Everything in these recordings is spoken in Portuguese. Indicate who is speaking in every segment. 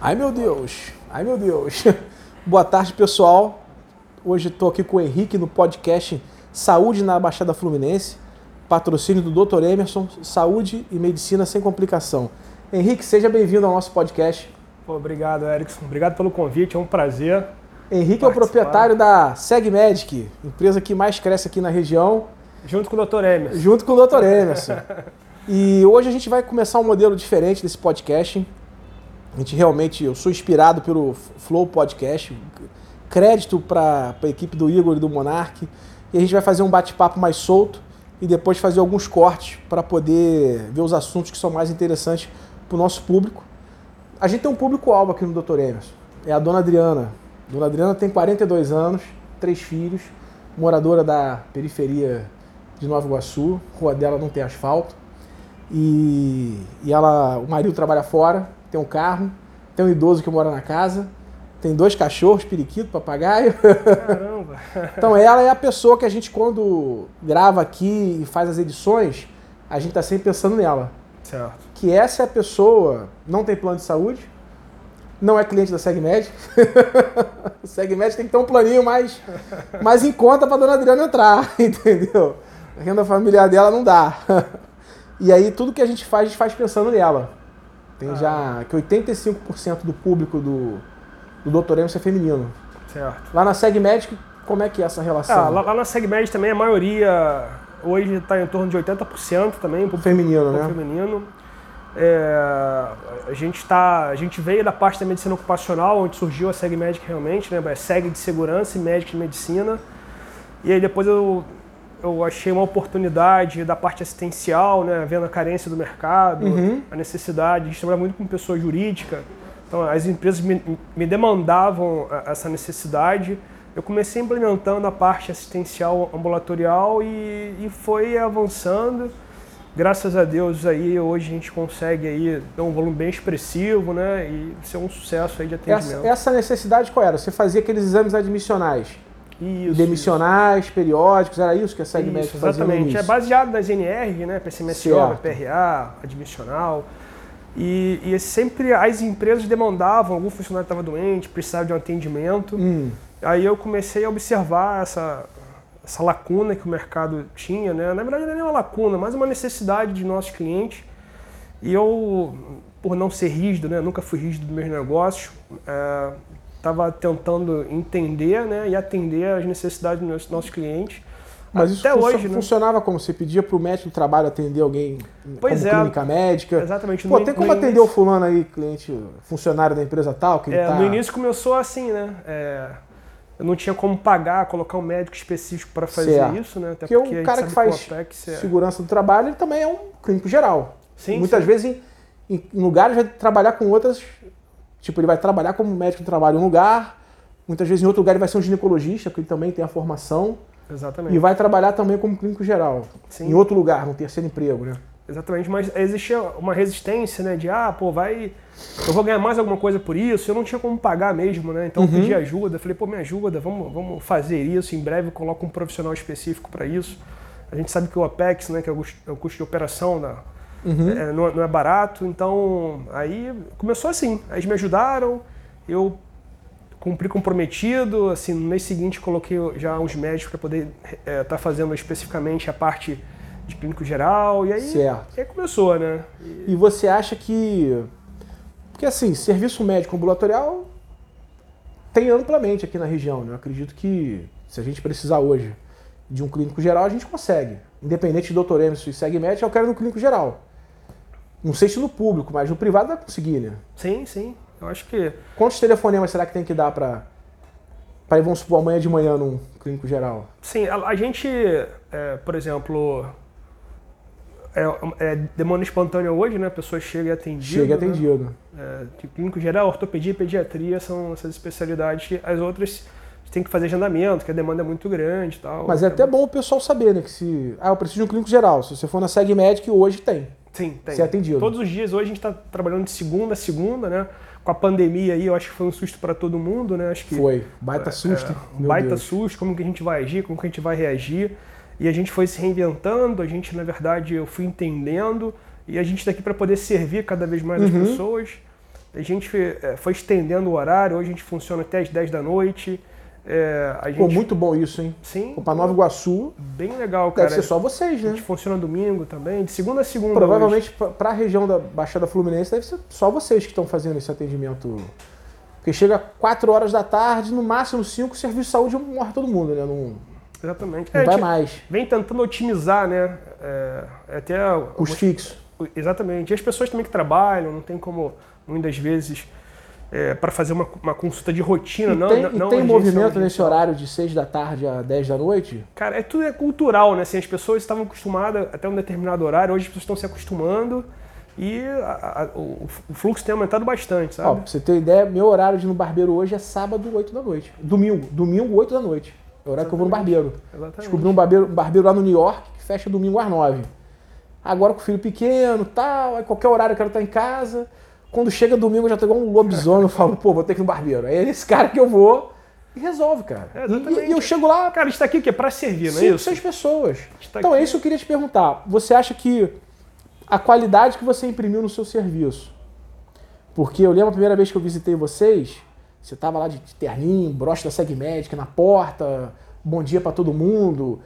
Speaker 1: Ai meu Deus, ai meu Deus. Boa tarde, pessoal. Hoje estou aqui com o Henrique no podcast Saúde na Baixada Fluminense, patrocínio do Dr. Emerson, Saúde e Medicina sem Complicação. Henrique, seja bem-vindo ao nosso podcast.
Speaker 2: Obrigado, Erickson. Obrigado pelo convite, é um prazer.
Speaker 1: Henrique é o proprietário da SegMedic, empresa que mais cresce aqui na região.
Speaker 2: Junto com o Dr. Emerson.
Speaker 1: Junto com o Dr. Emerson. e hoje a gente vai começar um modelo diferente desse podcast. A gente realmente, eu sou inspirado pelo Flow Podcast. Crédito para a equipe do Igor e do Monark. E a gente vai fazer um bate-papo mais solto e depois fazer alguns cortes para poder ver os assuntos que são mais interessantes para o nosso público. A gente tem um público-alvo aqui no Dr. Emerson. É a dona Adriana. Dona Adriana tem 42 anos, três filhos, moradora da periferia de Nova Iguaçu. Rua dela não tem asfalto. E, e ela, o marido trabalha fora, tem um carro, tem um idoso que mora na casa, tem dois cachorros, periquito, papagaio.
Speaker 2: Caramba!
Speaker 1: então ela é a pessoa que a gente, quando grava aqui e faz as edições, a gente está sempre pensando nela.
Speaker 2: Certo.
Speaker 1: Que essa é a pessoa, não tem plano de saúde, não é cliente da SegMed. o SegMed tem que ter um planinho mais, mais em conta para dona Adriana entrar, entendeu? A renda familiar dela não dá. E aí tudo que a gente faz, a gente faz pensando nela. Tem ah. já que 85% do público do, do Dr. Emerson é feminino.
Speaker 2: Certo.
Speaker 1: Lá na SegMedic, como é que é essa relação?
Speaker 2: Ah, lá, lá na SegMedic também a maioria hoje está em torno de 80% também. Público,
Speaker 1: feminino, né?
Speaker 2: feminino. É, a, gente tá, a gente veio da parte da medicina ocupacional, onde surgiu a SegMedic realmente, né? É SEG de segurança e médico de medicina. E aí depois eu eu achei uma oportunidade da parte assistencial, né, vendo a carência do mercado, uhum. a necessidade. A gente trabalha muito com pessoa jurídica, então as empresas me, me demandavam essa necessidade. Eu comecei implementando a parte assistencial ambulatorial e, e foi avançando. Graças a Deus aí hoje a gente consegue aí ter um volume bem expressivo, né, e ser um sucesso aí de atendimento.
Speaker 1: Essa, essa necessidade qual era? Você fazia aqueles exames admissionais?
Speaker 2: Isso,
Speaker 1: demissionais, isso. periódicos, era isso que a SegMed fazia
Speaker 2: Exatamente, é baseado nas NR, né, PCMSO, PRA, admissional. E, e, sempre as empresas demandavam, algum funcionário estava doente, precisava de um atendimento.
Speaker 1: Hum.
Speaker 2: Aí eu comecei a observar essa, essa lacuna que o mercado tinha, né? Na verdade não é nem uma lacuna, mas uma necessidade de nossos clientes. E eu, por não ser rígido, né? Nunca fui rígido dos meus negócios, é, estava tentando entender né, e atender as necessidades dos nossos clientes.
Speaker 1: Mas Até isso hoje, né? funcionava como? Você pedia para o médico do trabalho atender alguém
Speaker 2: pois
Speaker 1: como
Speaker 2: é,
Speaker 1: clínica médica?
Speaker 2: Exatamente.
Speaker 1: Pô, tem como atender início... o fulano aí, cliente, funcionário da empresa tal? Que
Speaker 2: é,
Speaker 1: tá...
Speaker 2: No início começou assim, né? É, eu não tinha como pagar, colocar um médico específico para fazer certo. isso, né?
Speaker 1: Até porque, porque o cara que faz que é... segurança do trabalho, ele também é um clínico geral.
Speaker 2: Sim,
Speaker 1: Muitas
Speaker 2: sim.
Speaker 1: vezes em, em lugares vai trabalhar com outras Tipo, ele vai trabalhar como médico de trabalho em um lugar, muitas vezes em outro lugar ele vai ser um ginecologista, porque ele também tem a formação.
Speaker 2: Exatamente.
Speaker 1: E vai trabalhar também como clínico geral.
Speaker 2: Sim.
Speaker 1: Em outro lugar, no terceiro emprego, né?
Speaker 2: Exatamente, mas existia uma resistência, né? De, ah, pô, vai. Eu vou ganhar mais alguma coisa por isso. Eu não tinha como pagar mesmo, né? Então uhum. eu pedi ajuda. Falei, pô, me ajuda, vamos, vamos fazer isso. Em breve eu coloco um profissional específico para isso. A gente sabe que o OPEX, né, que é é o custo de operação da,
Speaker 1: Uhum.
Speaker 2: É, não, não, é barato, então aí começou assim. Eles me ajudaram, eu cumpri comprometido, assim, no mês seguinte coloquei já uns médicos para poder estar é, tá fazendo especificamente a parte de clínico geral, e aí,
Speaker 1: certo.
Speaker 2: aí começou, né?
Speaker 1: E... e você acha que. Porque assim, serviço médico ambulatorial tem amplamente aqui na região, né? Eu acredito que se a gente precisar hoje de um clínico geral, a gente consegue. Independente de doutor Emerson e segmento, eu quero no clínico geral. Não sei se no público, mas no privado vai conseguir, né?
Speaker 2: Sim, sim. Eu acho que.
Speaker 1: Quantos telefonemas será que tem que dar para. Para vamos supor, amanhã de manhã num clínico geral?
Speaker 2: Sim, a, a gente, é, por exemplo, é, é, demanda espontânea hoje, né? A pessoa chega e é atendida.
Speaker 1: Chega e
Speaker 2: né?
Speaker 1: atendido.
Speaker 2: É, clínico geral, ortopedia e pediatria são essas especialidades que as outras tem que fazer agendamento, que a demanda é muito grande e tal.
Speaker 1: Mas é até bom o pessoal saber, né? Que se. Ah, eu preciso de um clínico geral. Se você for na SegMedic, hoje tem.
Speaker 2: Sim, tem.
Speaker 1: Ser atendido.
Speaker 2: Todos os dias, hoje a gente está trabalhando de segunda a segunda, né? Com a pandemia aí, eu acho que foi um susto para todo mundo, né? Acho que,
Speaker 1: foi. Baita susto.
Speaker 2: É, baita Deus. susto, como que a gente vai agir, como que a gente vai reagir. E a gente foi se reinventando, a gente, na verdade, eu fui entendendo. E a gente está aqui para poder servir cada vez mais uhum. as pessoas. A gente é, foi estendendo o horário, hoje a gente funciona até as 10 da noite. É, a gente...
Speaker 1: Pô, muito bom isso, hein?
Speaker 2: Sim.
Speaker 1: Pô, pra Nova Iguaçu,
Speaker 2: Bem legal, cara.
Speaker 1: deve ser só vocês,
Speaker 2: A
Speaker 1: né?
Speaker 2: gente funciona domingo também, de segunda a segunda.
Speaker 1: Provavelmente pra- pra região da Baixada Fluminense deve ser só vocês que estão fazendo esse atendimento. Porque chega 4 horas da tarde, no máximo 5, o serviço de saúde morre todo mundo, né? Não.
Speaker 2: Exatamente.
Speaker 1: não
Speaker 2: É, a
Speaker 1: vai mais.
Speaker 2: vem tentando otimizar, né? É, até
Speaker 1: Os fixos.
Speaker 2: Exatamente. E as pessoas também que trabalham, não tem como, muitas vezes, para fazer uma, uma consulta de rotina,
Speaker 1: E
Speaker 2: não
Speaker 1: tem,
Speaker 2: não,
Speaker 1: e
Speaker 2: não
Speaker 1: tem movimento nesse horário de 6 da tarde a 10 da noite?
Speaker 2: Cara, é tudo é cultural, né? Assim, as pessoas estavam acostumadas até um determinado horário, hoje as pessoas estão se acostumando e a- a- o, o fluxo tem aumentado bastante,
Speaker 1: Ó,
Speaker 2: sabe?
Speaker 1: pra você ter ideia, meu horário de ir no barbeiro hoje é sábado, 8 da noite. Domingo, domingo, 8 da noite. É o horário que eu vou no barbeiro.
Speaker 2: Exatamente.
Speaker 1: Descobri um barbeiro, um barbeiro lá no New York que fecha domingo às 9. Agora com o filho pequeno tal, aí qualquer horário eu quero estar em casa. Quando chega domingo eu já tô igual um lobisomem, eu falo, pô, vou ter que ir no barbeiro. Aí é esse cara que eu vou e resolve, cara.
Speaker 2: É,
Speaker 1: E- e, eu chego lá,
Speaker 2: Cara, a gente tá aqui o quê? Pra servir, não é
Speaker 1: cinco,
Speaker 2: isso?
Speaker 1: seis pessoas.
Speaker 2: gente tá
Speaker 1: Então é
Speaker 2: aqui-
Speaker 1: isso que eu queria te perguntar. Você acha que a qualidade que você imprimiu no seu serviço? Porque eu lembro a primeira vez que eu visitei vocês, você tava lá de terninho, broche da Seg Médica na porta, bom dia para todo mundo,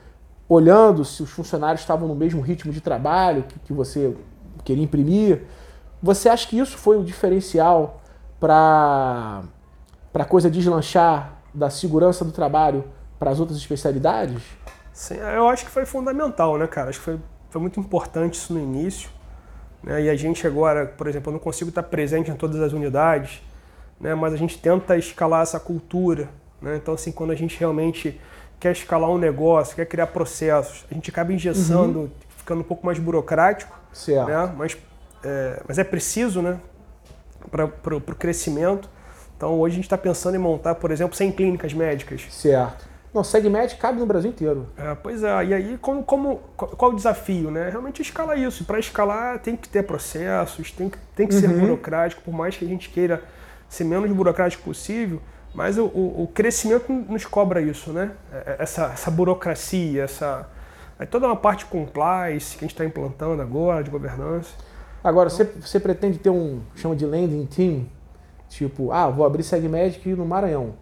Speaker 1: olhando se os funcionários estavam no mesmo ritmo de trabalho que, que você queria imprimir. Você acha que isso foi o diferencial para a coisa deslanchar da segurança do trabalho para as outras especialidades?
Speaker 2: Sim, eu acho que foi fundamental, né, cara? Acho que foi, foi muito importante isso no início. Né? E a gente agora, por exemplo, eu não consigo estar presente em todas as unidades, né? mas a gente tenta escalar essa cultura. Né? Então, assim, quando a gente realmente quer escalar um negócio, quer criar processos, a gente acaba engessando, ficando um pouco mais burocrático,
Speaker 1: Certo.
Speaker 2: né? mas, é, mas é preciso né? para o crescimento. Então, hoje a gente está pensando em montar, por exemplo, 100 clínicas médicas.
Speaker 1: Certo. Não, SegMed cabe no Brasil inteiro.
Speaker 2: É, pois é, e aí como, como, qual, o desafio, né? Realmente escalar isso. Para escalar tem que ter processos, tem que, tem que ser
Speaker 1: Uhum.
Speaker 2: burocrático, por mais que a gente queira ser menos burocrático possível, mas o, o, o crescimento nos cobra isso, né? É, Essa, essa burocracia, essa. Aí toda uma parte compliance que a gente está implantando agora, de governança.
Speaker 1: Agora, você, você pretende ter um, chama de landing team? Tipo, ah, vou abrir SegMedic no Maranhão.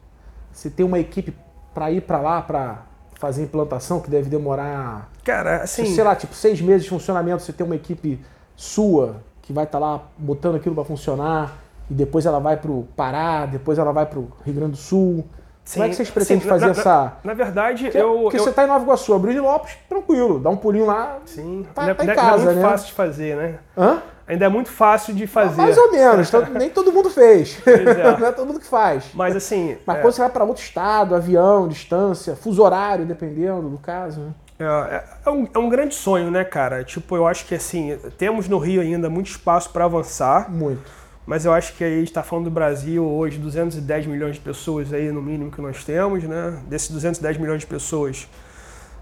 Speaker 1: Você tem uma equipe para ir para lá para fazer implantação, que deve demorar,
Speaker 2: Cara, assim.
Speaker 1: sei lá, tipo, seis meses de funcionamento. Você tem uma equipe sua que vai estar lá botando aquilo para funcionar e depois ela vai para o Pará, depois ela vai para o Rio Grande do Sul. Como é que vocês pretendem
Speaker 2: sim,
Speaker 1: fazer
Speaker 2: na,
Speaker 1: essa...
Speaker 2: Na, na verdade,
Speaker 1: Porque,
Speaker 2: eu.
Speaker 1: porque
Speaker 2: eu-
Speaker 1: você tá em Nova Iguaçu, abriu de Lopes, tranquilo, dá um pulinho lá.
Speaker 2: Sim,
Speaker 1: tá-
Speaker 2: ainda,
Speaker 1: tá em casa,
Speaker 2: é muito
Speaker 1: né?
Speaker 2: fácil de fazer, né?
Speaker 1: Hã?
Speaker 2: Ainda é muito fácil de fazer.
Speaker 1: Mais ou menos, nem todo mundo fez.
Speaker 2: é.
Speaker 1: Não é todo mundo que faz.
Speaker 2: Mas assim,
Speaker 1: Mas
Speaker 2: é,
Speaker 1: quando você vai para outro estado, avião, distância, fuso horário, dependendo do caso. né?
Speaker 2: é, é um, é um grande sonho, né, cara? Tipo, eu acho que assim, temos no Rio ainda muito espaço para avançar,
Speaker 1: Muito.
Speaker 2: mas eu acho que aí a gente está falando do Brasil hoje, 210 milhões de pessoas aí no mínimo que nós temos, né? Desses 210 milhões de pessoas,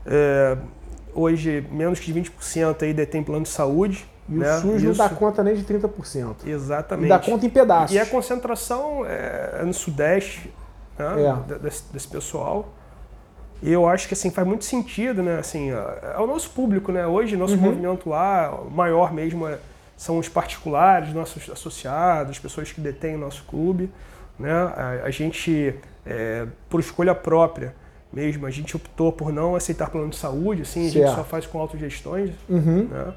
Speaker 2: é, hoje menos que 20% aí detém plano de saúde.
Speaker 1: E
Speaker 2: né?
Speaker 1: o SUS não
Speaker 2: Isso-
Speaker 1: dá conta nem de 30%.
Speaker 2: Exatamente.
Speaker 1: E dá conta em pedaços.
Speaker 2: E a concentração é, é no Sudeste, né,
Speaker 1: É.
Speaker 2: de- desse, desse pessoal. E eu acho que assim faz muito sentido, né? Assim, é é o nosso público, né? Hoje nosso
Speaker 1: Uhum.
Speaker 2: movimento lá, maior mesmo é- são os particulares, nossos associados, as pessoas que detêm o nosso clube, né? A, a gente, é, por escolha própria mesmo, a gente optou por não aceitar plano de saúde, assim, a gente
Speaker 1: Certo.
Speaker 2: só faz com autogestões,
Speaker 1: Uhum.
Speaker 2: né?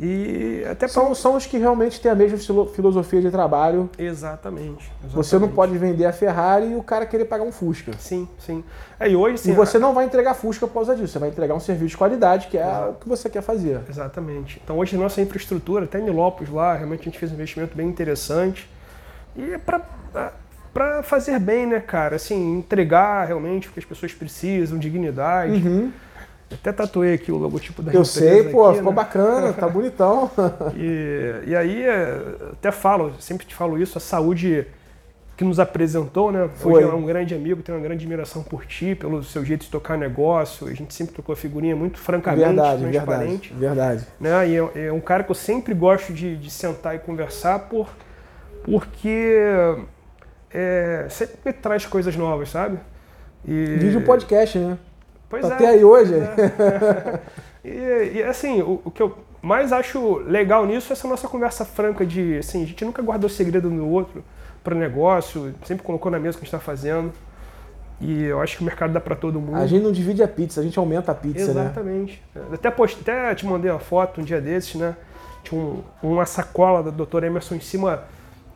Speaker 2: E até pra-
Speaker 1: São, são os que realmente têm a mesma filo- filosofia de trabalho.
Speaker 2: Exatamente,
Speaker 1: Você não
Speaker 2: exatamente.
Speaker 1: pode vender a Ferrari e o cara querer pagar um Fusca.
Speaker 2: Sim, sim. É, e hoje, assim,
Speaker 1: e você não vai entregar Fusca por causa disso. Você vai entregar um serviço de qualidade, que é o que você quer fazer.
Speaker 2: Exatamente. Então hoje nossa infraestrutura, até em Nilópolis lá, realmente a gente fez um investimento bem interessante. E é pra, pra fazer bem, né, cara? Assim, entregar realmente o que as pessoas precisam, dignidade.
Speaker 1: Uhum.
Speaker 2: Até tatuei aqui o logotipo da
Speaker 1: Eu
Speaker 2: empresa
Speaker 1: sei, pô,
Speaker 2: aqui,
Speaker 1: ficou
Speaker 2: né?
Speaker 1: bacana, tá bonitão.
Speaker 2: E, e aí, é, até falo, sempre te falo isso, a saúde que nos apresentou, né?
Speaker 1: Foi.
Speaker 2: Hoje é um grande amigo, tenho uma grande admiração por ti, pelo seu jeito de tocar negócio. A gente sempre tocou a figurinha muito francamente,
Speaker 1: verdade,
Speaker 2: transparente.
Speaker 1: verdade, verdade.
Speaker 2: né? E é, é um cara que eu sempre gosto de, de sentar e conversar por, porque é, sempre me traz coisas novas, sabe? E,
Speaker 1: Vídeo podcast, né?
Speaker 2: Pois
Speaker 1: Tá
Speaker 2: é.
Speaker 1: até aí hoje.
Speaker 2: E, e, assim, o, o que eu mas acho legal nisso essa nossa conversa franca de, assim, a gente nunca guardou segredo no outro para o negócio, sempre colocou na mesa o que a gente está fazendo. E eu acho que o mercado dá para todo mundo.
Speaker 1: A gente não divide a pizza, a gente aumenta a pizza,
Speaker 2: Exatamente. né? Exatamente. Até, post... Até te mandei uma foto um dia desses, né? Tinha um, uma sacola do Dr. Emerson em cima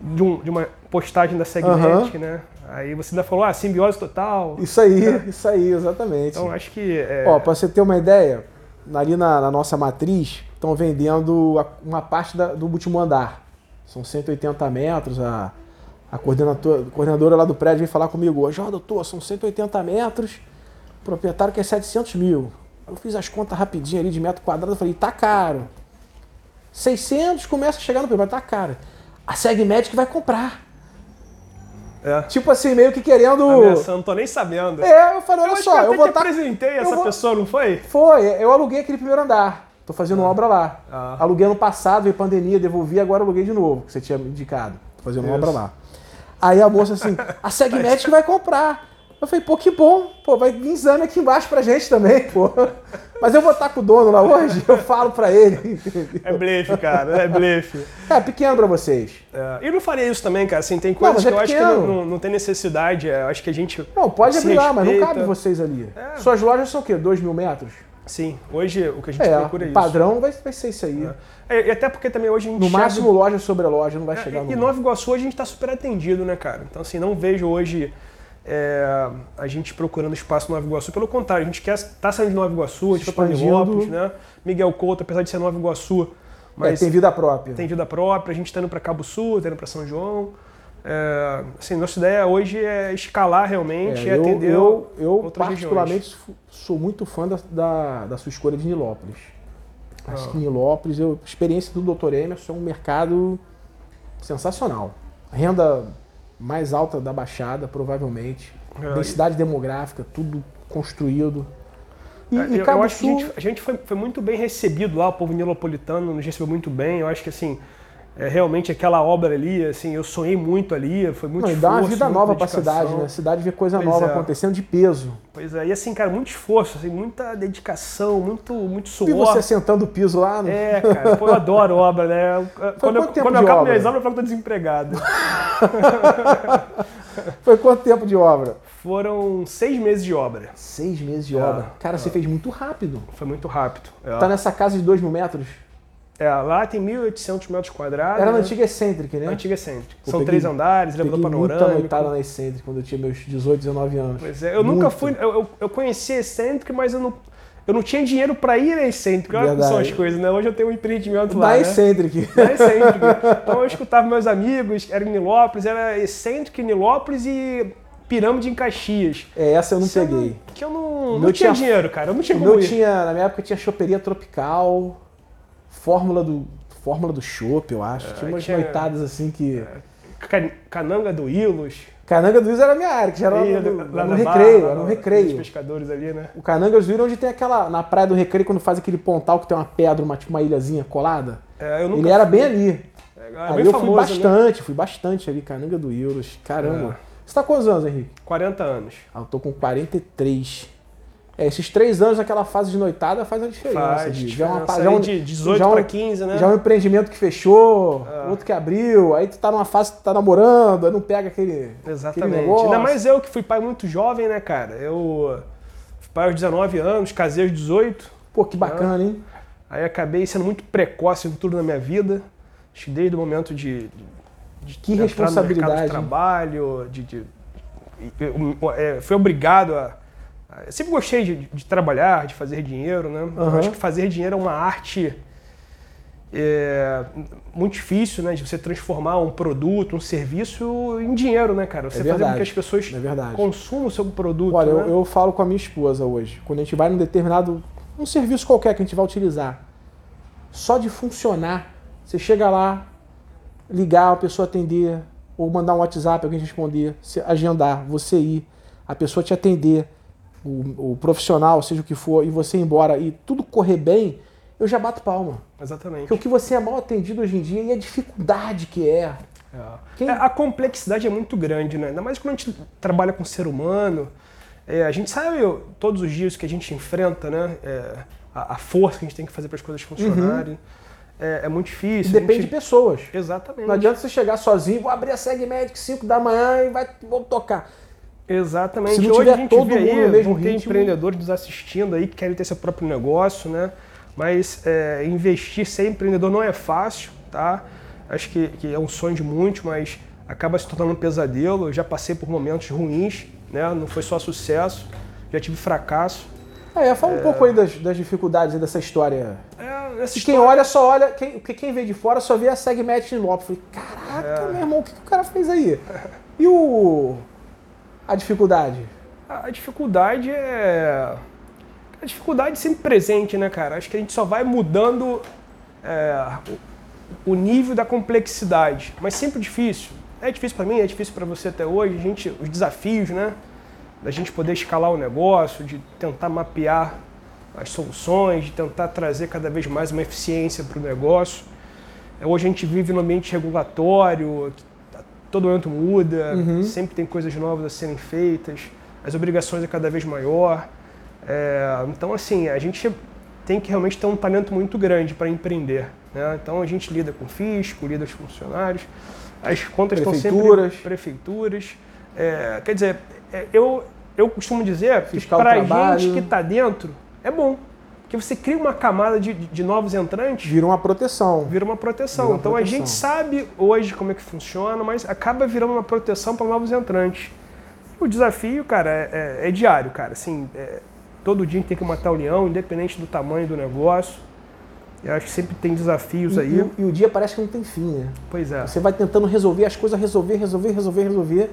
Speaker 2: de, um, de uma postagem da Segmatic, uhum. né? Aí você ainda falou, ah, simbiose total.
Speaker 1: Isso aí, é. isso aí, exatamente.
Speaker 2: Então acho que. É...
Speaker 1: Ó, pra você ter uma ideia, ali na, na nossa matriz, estão vendendo uma parte da, do último andar. São 180 metros, a a coordenadora, a coordenadora lá do prédio veio falar comigo hoje, ó, doutor, são 180 metros, o proprietário quer 700 mil. Eu fiz as contas rapidinho ali de metro quadrado, falei, tá caro. 600 começa a chegar no primeiro, tá caro. A Segmedic vai comprar. É. Tipo assim, meio que querendo.
Speaker 2: Ameaçando, não tô nem sabendo.
Speaker 1: É, eu falei, olha
Speaker 2: eu
Speaker 1: só,
Speaker 2: eu,
Speaker 1: eu vou
Speaker 2: te apresentei essa vou... pessoa, não foi?
Speaker 1: Foi, eu aluguei aquele primeiro andar. Tô fazendo ah. obra lá. Ah. Aluguei ano passado, veio pandemia, devolvi, agora aluguei de novo, que você tinha indicado. Tô fazendo Isso. obra lá. Aí a moça assim, a Segmatic vai comprar. Eu falei, pô, que bom, pô, vai vir exame aqui embaixo pra gente também, pô. Mas eu vou estar com o dono lá hoje, eu falo pra ele.
Speaker 2: É blefe, cara, é blefe.
Speaker 1: É pequeno pra vocês.
Speaker 2: É, eu não faria isso também, cara, assim, tem coisas não, é que eu acho que não, não, tem necessidade, é, eu acho que a gente
Speaker 1: Não, pode abrir lá, mas não cabe vocês ali. É. Suas lojas são o quê, 2 mil metros?
Speaker 2: Sim, hoje o que a gente
Speaker 1: é,
Speaker 2: procura é isso.
Speaker 1: Padrão vai, vai ser isso aí.
Speaker 2: É. E até porque também hoje a gente.
Speaker 1: No máximo, loja sobre loja, não vai
Speaker 2: é,
Speaker 1: chegar
Speaker 2: E
Speaker 1: no.
Speaker 2: Nova Iguaçu a gente está super atendido, né, cara? Então, assim, não vejo hoje é, a gente procurando espaço no Nova Iguaçu. Pelo contrário, a gente quer tá saindo de Nova Iguaçu, a gente está Nilópolis, né? Miguel Couto, apesar de ser Nova Iguaçu.
Speaker 1: Mas é, tem vida própria.
Speaker 2: Tem vida própria, a gente está indo para Cabo Sul, está indo para São João. É, assim, nossa ideia hoje é escalar realmente é, e atender
Speaker 1: Eu, eu, eu particularmente, regiões. sou muito fã da, da, da, sua escolha de Nilópolis. Acho ah. que Nilópolis, eu, a experiência do Dr. Emerson é um mercado sensacional. Renda mais alta da Baixada, provavelmente. É, Densidade demográfica, tudo construído.
Speaker 2: E, é, eu, eu acho Sul... que a gente, a gente foi, foi, muito bem recebido lá, o povo nilopolitano nos recebeu muito bem. Eu acho que assim, é, realmente aquela obra ali, assim, eu sonhei muito ali, foi muito Não, esforço.
Speaker 1: dá uma vida nova para a cidade, né? A cidade vê coisa pois nova é. acontecendo de peso.
Speaker 2: Pois é, e assim, cara, muito esforço, assim, muita dedicação, muito, muito suor.
Speaker 1: E você sentando o piso lá?
Speaker 2: No... É, cara, pô, eu adoro obra, né? Foi quando eu, quando eu acabo minhas obras, eu falo que tô desempregado.
Speaker 1: foi quanto tempo de obra?
Speaker 2: Foram seis meses de obra.
Speaker 1: Seis meses de é, obra. Cara, é. você fez muito rápido.
Speaker 2: Foi muito rápido.
Speaker 1: É. Tá nessa casa de dois mil metros?
Speaker 2: É, lá tem 1.800 metros quadrados.
Speaker 1: Era né? na antiga Eccentric, né?
Speaker 2: antiga Eccentric. São três andares, elevador panorâmico.
Speaker 1: Eu noitada na Eccentric quando eu tinha meus 18, 19 anos.
Speaker 2: Pois é, eu Muito. nunca fui... Eu, eu, eu conheci a Eccentric, mas eu não... Eu não tinha dinheiro para ir na Eccentric. Olha como são as coisas, né? Hoje eu tenho um empreendimento lá.
Speaker 1: Na
Speaker 2: né?
Speaker 1: Eccentric.
Speaker 2: Na Eccentric. Então eu escutava meus amigos, era em Nilópolis, era Eccentric, Nilópolis e Pirâmide em Caxias.
Speaker 1: É, essa eu não peguei.
Speaker 2: que eu não, não tinha, tinha, dinheiro, cara. Eu não tinha
Speaker 1: como meu ir. tinha, na minha época tinha choperia tropical, fórmula do Fórmula do Chopp, eu acho. É, tinha umas tinha, noitadas assim que.
Speaker 2: É, cananga do Ilus.
Speaker 1: Cananga do Ilus era a minha área, que já era no, no, no recreio, barra, era no recreio. Os
Speaker 2: pescadores ali, né?
Speaker 1: O Cananga do Ilus onde tem aquela. Na praia do recreio, quando faz aquele pontal que tem uma pedra, uma, tipo uma ilhazinha colada. É, Ele era bem ali. É, ali bem eu famoso, fui né? bastante, né? fui bastante ali, Cananga do Ilus. Caramba. É. Você tá quantos anos, Henrique?
Speaker 2: 40 anos.
Speaker 1: Ah, eu tô com 43. É, esses três anos naquela fase de noitada faz a diferença.
Speaker 2: Faz, já, é uma, já um, de 18 já um, para 15, né?
Speaker 1: Já é um empreendimento que fechou, é. outro que abriu, aí tu tá numa fase que tu tá namorando, aí não pega aquele,
Speaker 2: Exatamente.
Speaker 1: Aquele negócio.
Speaker 2: Ainda mais eu que fui pai muito jovem, né, cara? Eu fui pai aos 19 anos, casei aos 18.
Speaker 1: Pô, que bacana, né? hein?
Speaker 2: Aí acabei sendo muito precoce em tudo na minha vida. Acho que desde o momento de,
Speaker 1: de que responsabilidade.
Speaker 2: de trabalho, de, de, de, de é, fui obrigado a eu sempre gostei de, de trabalhar, de fazer dinheiro, né? Uhum. Eu acho que fazer dinheiro é uma arte é, muito difícil, né? De você transformar um produto, um serviço em dinheiro, né, cara? Você é fazer com que as pessoas
Speaker 1: é
Speaker 2: consumam o seu produto.
Speaker 1: Olha,
Speaker 2: né?
Speaker 1: eu, eu, falo com a minha esposa hoje, quando a gente vai num determinado. um serviço qualquer que a gente vai utilizar, só de funcionar, você chega lá, ligar, a pessoa atender, ou mandar um WhatsApp, alguém responder, agendar, você ir, a pessoa te atender o, o, profissional, seja o que for, e você ir embora e tudo correr bem, eu já bato palma.
Speaker 2: Exatamente.
Speaker 1: Porque o que você é mal atendido hoje em dia e a dificuldade que é.
Speaker 2: é. Quem... é a complexidade é muito grande, né? Ainda mais quando a gente trabalha com ser humano. É, a gente sabe todos os dias que a gente enfrenta, né? É, a, a força que a gente tem que fazer para as coisas funcionarem. É, é muito difícil.
Speaker 1: depende
Speaker 2: gente-
Speaker 1: de pessoas.
Speaker 2: Exatamente.
Speaker 1: Não adianta você chegar sozinho, vou abrir a Seg Magic 5 da manhã e vai, vou tocar.
Speaker 2: Exatamente.
Speaker 1: Se não
Speaker 2: Hoje
Speaker 1: tiver
Speaker 2: a gente
Speaker 1: todo
Speaker 2: vê
Speaker 1: mundo
Speaker 2: aí,
Speaker 1: no mesmo
Speaker 2: ter
Speaker 1: ritmo-
Speaker 2: empreendedores nos assistindo aí que querem ter seu próprio negócio, né? Mas é, investir ser empreendedor não é fácil, tá? Acho que, que é um sonho de muitos, mas acaba se tornando um pesadelo. Eu já passei por momentos ruins, né? Não foi só sucesso, já tive fracasso.
Speaker 1: É, fala um pouco aí das, das dificuldades dessa história.
Speaker 2: É,
Speaker 1: quem olha, só olha, quem, quem vê de fora só vê a Seg Magic no Falei, caraca,
Speaker 2: É.
Speaker 1: meu irmão, o que, que o cara fez aí? E o. a dificuldade?
Speaker 2: A dificuldade é. A dificuldade sempre presente, né, cara? Acho que a gente só vai mudando é, o nível da complexidade, mas sempre difícil. É difícil para mim, é difícil para você até hoje. A gente, os desafios, né? Da gente poder escalar o negócio, de tentar mapear as soluções, de tentar trazer cada vez mais uma eficiência para o negócio. É, Hoje a gente vive num ambiente regulatório, que todo momento muda,
Speaker 1: Uhum.
Speaker 2: sempre tem coisas novas a serem feitas, as obrigações é cada vez maior. É, então, assim, a gente tem que realmente ter um talento muito grande para empreender. Né? Então, a gente lida com fisco, lida com funcionários, as contas estão sempre... Prefeituras. É, quer dizer, é, eu, eu costumo dizer que
Speaker 1: Fiscal do
Speaker 2: para a gente que está dentro, é bom. Porque você cria uma camada de, de novos entrantes
Speaker 1: Vira uma proteção.
Speaker 2: vira uma proteção.
Speaker 1: Vira uma
Speaker 2: então
Speaker 1: proteção.
Speaker 2: a gente sabe hoje como é que funciona, mas acaba virando uma proteção para novos entrantes. O desafio, cara, é, é- é diário, cara. Assim, é- todo dia tem que matar o leão, independente do tamanho do negócio. Eu acho que sempre tem desafios
Speaker 1: E,
Speaker 2: aí.
Speaker 1: e o- e o dia parece que não tem fim, né?
Speaker 2: Pois é.
Speaker 1: Você vai tentando resolver as coisas, resolver, resolver, resolver, resolver.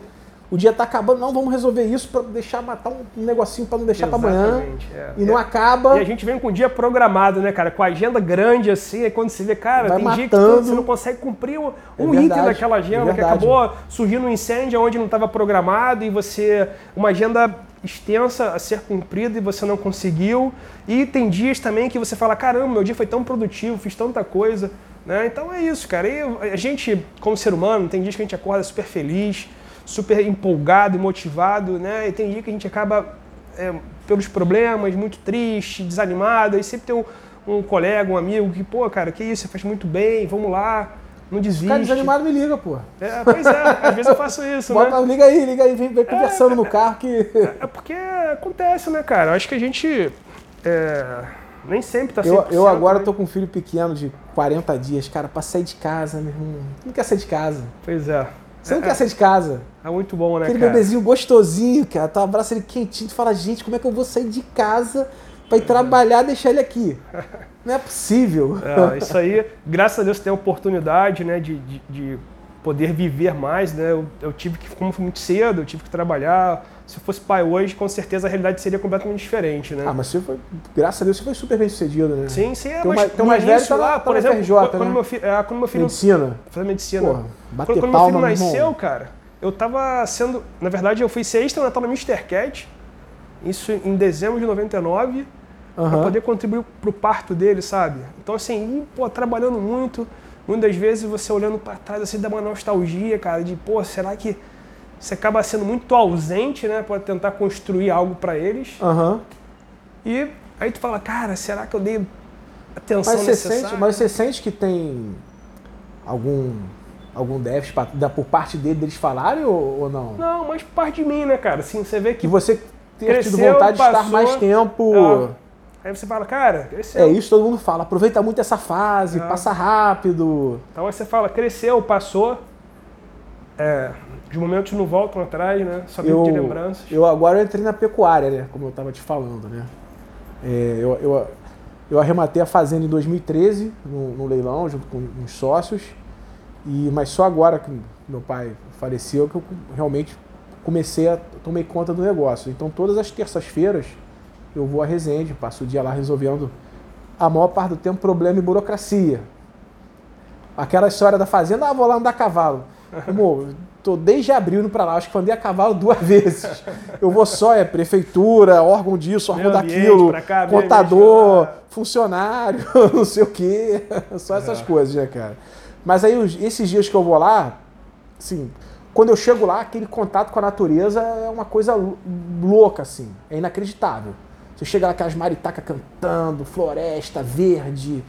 Speaker 1: O dia tá acabando, não, vamos resolver isso pra deixar matar um negocinho pra não deixar pra amanhã.
Speaker 2: É.
Speaker 1: E não
Speaker 2: É.
Speaker 1: acaba.
Speaker 2: E a gente vem com um dia programado, né, cara? Com a agenda grande assim, aí quando você vê, cara,
Speaker 1: Vai
Speaker 2: tem dia que
Speaker 1: matando.
Speaker 2: você não consegue cumprir um,
Speaker 1: É
Speaker 2: um item daquela agenda,
Speaker 1: é
Speaker 2: que
Speaker 1: verdade.
Speaker 2: acabou surgindo um incêndio onde não estava programado e você. Uma agenda extensa a ser cumprida e você não conseguiu. E tem dias também que você fala, caramba, meu dia foi tão produtivo, fiz tanta coisa. Né? Então é isso, cara. E a gente, como ser humano, tem dias que a gente acorda super feliz, super empolgado e motivado, né? E tem dia que a gente acaba é, pelos problemas, muito triste, desanimado, e sempre tem um, um colega, um amigo que, pô, cara, que isso, você faz muito bem, vamos lá, não desiste.
Speaker 1: Cara desanimado me liga, pô.
Speaker 2: É, pois é, às vezes eu faço isso,
Speaker 1: Bota,
Speaker 2: né?
Speaker 1: liga aí, liga aí, vem, vem conversando no carro que.
Speaker 2: É porque acontece, né, cara? Eu acho que a gente é, nem sempre tá 100%.
Speaker 1: Eu, eu agora
Speaker 2: né?
Speaker 1: tô com um filho pequeno de 40 dias, cara, pra sair de casa, meu irmão. Não quer sair de casa.
Speaker 2: Pois é.
Speaker 1: Você não
Speaker 2: é,
Speaker 1: quer sair de casa.
Speaker 2: É muito bom, né,
Speaker 1: Aquele
Speaker 2: cara?
Speaker 1: bebezinho gostosinho, cara. Tu abraça ele quentinho, tu fala, gente, como é que eu vou sair de casa pra ir trabalhar e deixar ele aqui? Não é possível.
Speaker 2: É, isso aí, graças a Deus, tem a oportunidade, né, de, de, de poder viver mais, né? Eu, eu tive que, como foi muito cedo, eu tive que trabalhar. Se eu fosse pai hoje, com certeza a realidade seria completamente diferente, né?
Speaker 1: Ah, mas você foi, graças a Deus, você foi super bem sucedido, né?
Speaker 2: Sim, sim, é,
Speaker 1: Tem
Speaker 2: mas
Speaker 1: mais- tem mais velho tá
Speaker 2: lá,
Speaker 1: tá
Speaker 2: por exemplo,
Speaker 1: FRJ,
Speaker 2: quando,
Speaker 1: né?
Speaker 2: meu filho, é, quando meu filho
Speaker 1: Medicina.
Speaker 2: fazer medicina.
Speaker 1: Porra, bater
Speaker 2: quando, quando meu filho nasceu,
Speaker 1: irmão.
Speaker 2: cara, eu tava sendo. Na verdade, eu fui ser extra natal na Mr. Cat. Isso em dezembro de 99. Pra
Speaker 1: Aham.
Speaker 2: poder contribuir pro parto dele, sabe? Então, assim, pô, trabalhando muito. Muitas vezes você olhando pra trás, assim, dá uma nostalgia, cara, de, pô, será que você acaba sendo muito ausente, né? Pra tentar construir algo pra eles.
Speaker 1: Aham.
Speaker 2: E aí tu fala, cara, será que eu dei atenção
Speaker 1: Mas
Speaker 2: necessária?
Speaker 1: sente, mas você sente que tem algum, algum déficit pra- por parte dele, deles falarem ou, ou não?
Speaker 2: Não, mas parte de mim, né, cara? Assim, você vê que
Speaker 1: Que você tenha tido vontade de estar
Speaker 2: passou,
Speaker 1: mais tempo.
Speaker 2: Ah, Aí você fala, cara, cresceu.
Speaker 1: É isso, todo mundo fala. Aproveita muito essa fase,
Speaker 2: Ah.
Speaker 1: passa rápido.
Speaker 2: Então aí você fala, cresceu, passou. É, os momentos não voltam atrás, né? Só
Speaker 1: Eu,
Speaker 2: de lembranças.
Speaker 1: eu agora eu entrei na pecuária, né? Como eu estava te falando, né? É, eu, eu, eu arrematei a fazenda em 2013, no, no leilão, junto com uns sócios. E, mas só agora que meu pai faleceu que eu realmente comecei a tomei conta do negócio. Então todas as terças-feiras eu vou a Resende, passo o dia lá resolvendo a maior parte do tempo problema e burocracia. Aquela história da fazenda, ah, vou lá andar a cavalo. Amor, tô desde abril indo pra lá, acho que andei a cavalo duas vezes. Eu vou só, é prefeitura, órgão disso, órgão
Speaker 2: ambiente,
Speaker 1: daquilo,
Speaker 2: cá,
Speaker 1: contador, funcionário, não sei o quê. Só essas
Speaker 2: É.
Speaker 1: coisas, né, cara? Mas aí, esses dias que eu vou lá, assim, quando eu chego lá, aquele contato com a natureza é uma coisa lou- louca, assim. É inacreditável. Você chega lá, aquelas maritacas cantando, floresta, verde.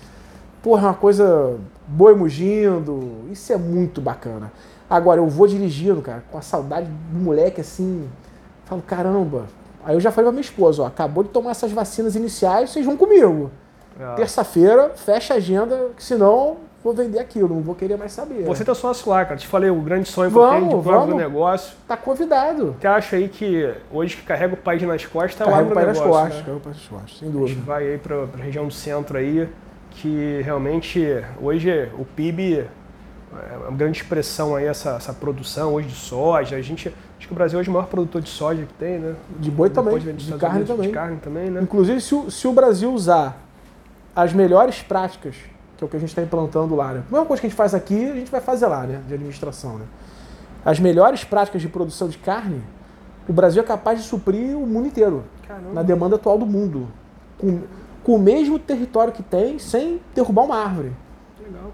Speaker 1: Porra, é uma coisa boi mugindo. Isso é muito bacana. Agora, eu vou dirigindo, cara, com a saudade do moleque assim. Falo, caramba. Aí eu já falei pra minha esposa, ó, acabou de tomar essas vacinas iniciais, vocês vão comigo.
Speaker 2: É.
Speaker 1: Terça-feira, fecha a agenda, que senão vou vender aquilo, não vou querer mais saber.
Speaker 2: Você tá sócio lá, cara. Te falei, o grande sonho que eu tenho de vamos.
Speaker 1: vamos.
Speaker 2: negócio.
Speaker 1: Tá convidado.
Speaker 2: Você acha aí que hoje que carrega o país nas costas é o
Speaker 1: Carrega o pai nas
Speaker 2: agronegócio,
Speaker 1: costas,
Speaker 2: né?
Speaker 1: carrega o pai nas costas, sem
Speaker 2: A gente
Speaker 1: dúvida.
Speaker 2: vai aí para a região do centro aí, que realmente hoje o PIB é uma grande expressão aí essa, essa produção hoje de soja. A gente acho que o Brasil hoje é o maior produtor de soja que tem, né?
Speaker 1: De boi também, de
Speaker 2: Estados
Speaker 1: carne
Speaker 2: Unidos,
Speaker 1: também.
Speaker 2: De carne também, né?
Speaker 1: Inclusive, se o, se o Brasil usar as melhores práticas, que é o que a gente está implantando lá, né? A mesma coisa que a gente faz aqui, a gente vai fazer lá, né? De administração, né? As melhores práticas de produção de carne, o Brasil é capaz de suprir o mundo inteiro,
Speaker 2: Caramba.
Speaker 1: na demanda atual do mundo. Com, com o mesmo território que tem, sem derrubar uma árvore.
Speaker 2: Legal,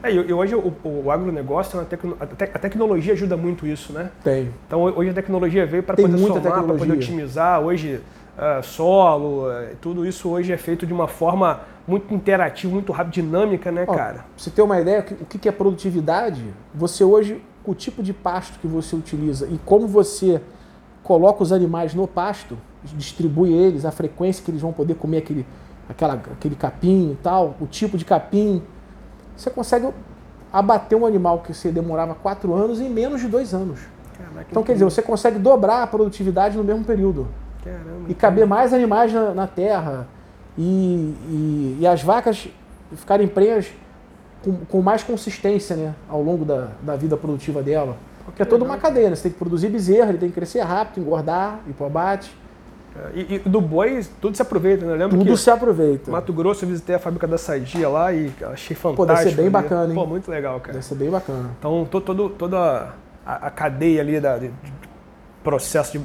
Speaker 2: cara. É, e, hoje o, o agronegócio, a, tecno- a tec- a tecnologia ajuda muito isso, né?
Speaker 1: Tem.
Speaker 2: Então hoje a tecnologia veio para poder somar, para poder otimizar. Hoje ah, solo, eh, tudo isso hoje é feito de uma forma muito interativa, muito rápida, dinâmica, né,
Speaker 1: Ó,
Speaker 2: cara?
Speaker 1: Pra você ter uma ideia, o que é produtividade? Você hoje, o tipo de pasto que você utiliza e como você coloca os animais no pasto, distribui eles, a frequência que eles vão poder comer aquele, aquela, aquele capim e tal, o tipo de capim, você consegue abater um animal que você demorava quatro anos em menos de dois anos.
Speaker 2: Caraca,
Speaker 1: Então, quer dizer, você consegue dobrar a produtividade no mesmo período
Speaker 2: Caramba,
Speaker 1: e caber mais animais na, na terra e, e, e as vacas ficarem prenhas com, com mais consistência né, ao longo da, da vida produtiva dela. Porque é toda uma cadeia, né? Você tem que produzir bezerra, ele tem que crescer rápido, engordar, ir pro abate.
Speaker 2: E, e do boi, tudo se aproveita, né? Eu lembro
Speaker 1: Tudo se aproveita.
Speaker 2: Mato Grosso eu visitei a fábrica da Sadia lá e achei fantástico.
Speaker 1: Pô, deve ser bem
Speaker 2: ali.
Speaker 1: bacana, hein?
Speaker 2: Pô, muito legal, cara.
Speaker 1: Deve ser bem bacana.
Speaker 2: Então, to- todo, toda a, a cadeia ali da, de, de processo de-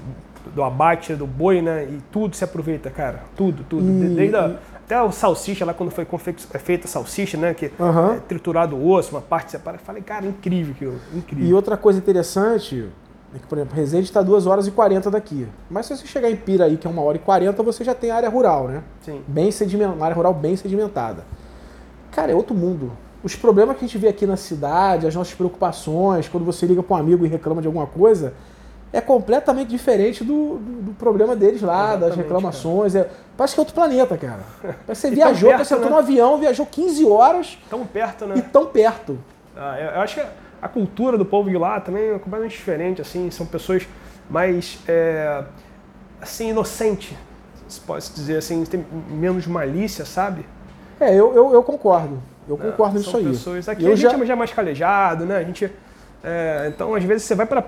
Speaker 2: do abate do boi, né? E tudo se aproveita, cara. Tudo, tudo.
Speaker 1: E-
Speaker 2: De- Desde a, até o salsicha lá, quando foi é feita a salsicha, né? Que
Speaker 1: Aham.
Speaker 2: é triturado o osso, uma parte separada. Falei, cara, incrível aquilo. Incrível.
Speaker 1: E outra coisa interessante é que, por exemplo, Resende está 2 horas e 40 daqui. Mas se você chegar em Piraí, que é 1 hora e 40, você já tem área rural, né?
Speaker 2: Sim.
Speaker 1: bem sedimentada, uma área rural bem sedimentada. Cara, é outro mundo. Os problemas que a gente vê aqui na cidade, as nossas preocupações, quando você liga para um amigo e reclama de alguma coisa, é completamente diferente do, do, do problema deles lá, das
Speaker 2: Exatamente,
Speaker 1: reclamações. É, parece que é outro planeta, cara. Parece que você viajou,
Speaker 2: perto,
Speaker 1: você entrou
Speaker 2: né?
Speaker 1: no avião, viajou 15 horas
Speaker 2: Tão perto, né?
Speaker 1: e tão perto.
Speaker 2: Ah, eu eu acho que a cultura do povo de lá também é completamente diferente, assim, são pessoas mais, é, assim, inocente, se pode dizer assim, tem menos malícia, sabe?
Speaker 1: É, eu, eu, eu concordo. Eu
Speaker 2: Né?
Speaker 1: concordo nisso aí.
Speaker 2: pessoas- Aqui
Speaker 1: Eu
Speaker 2: a gente
Speaker 1: já-
Speaker 2: é mais calejado, né? A gente, é, então, às vezes, você vai para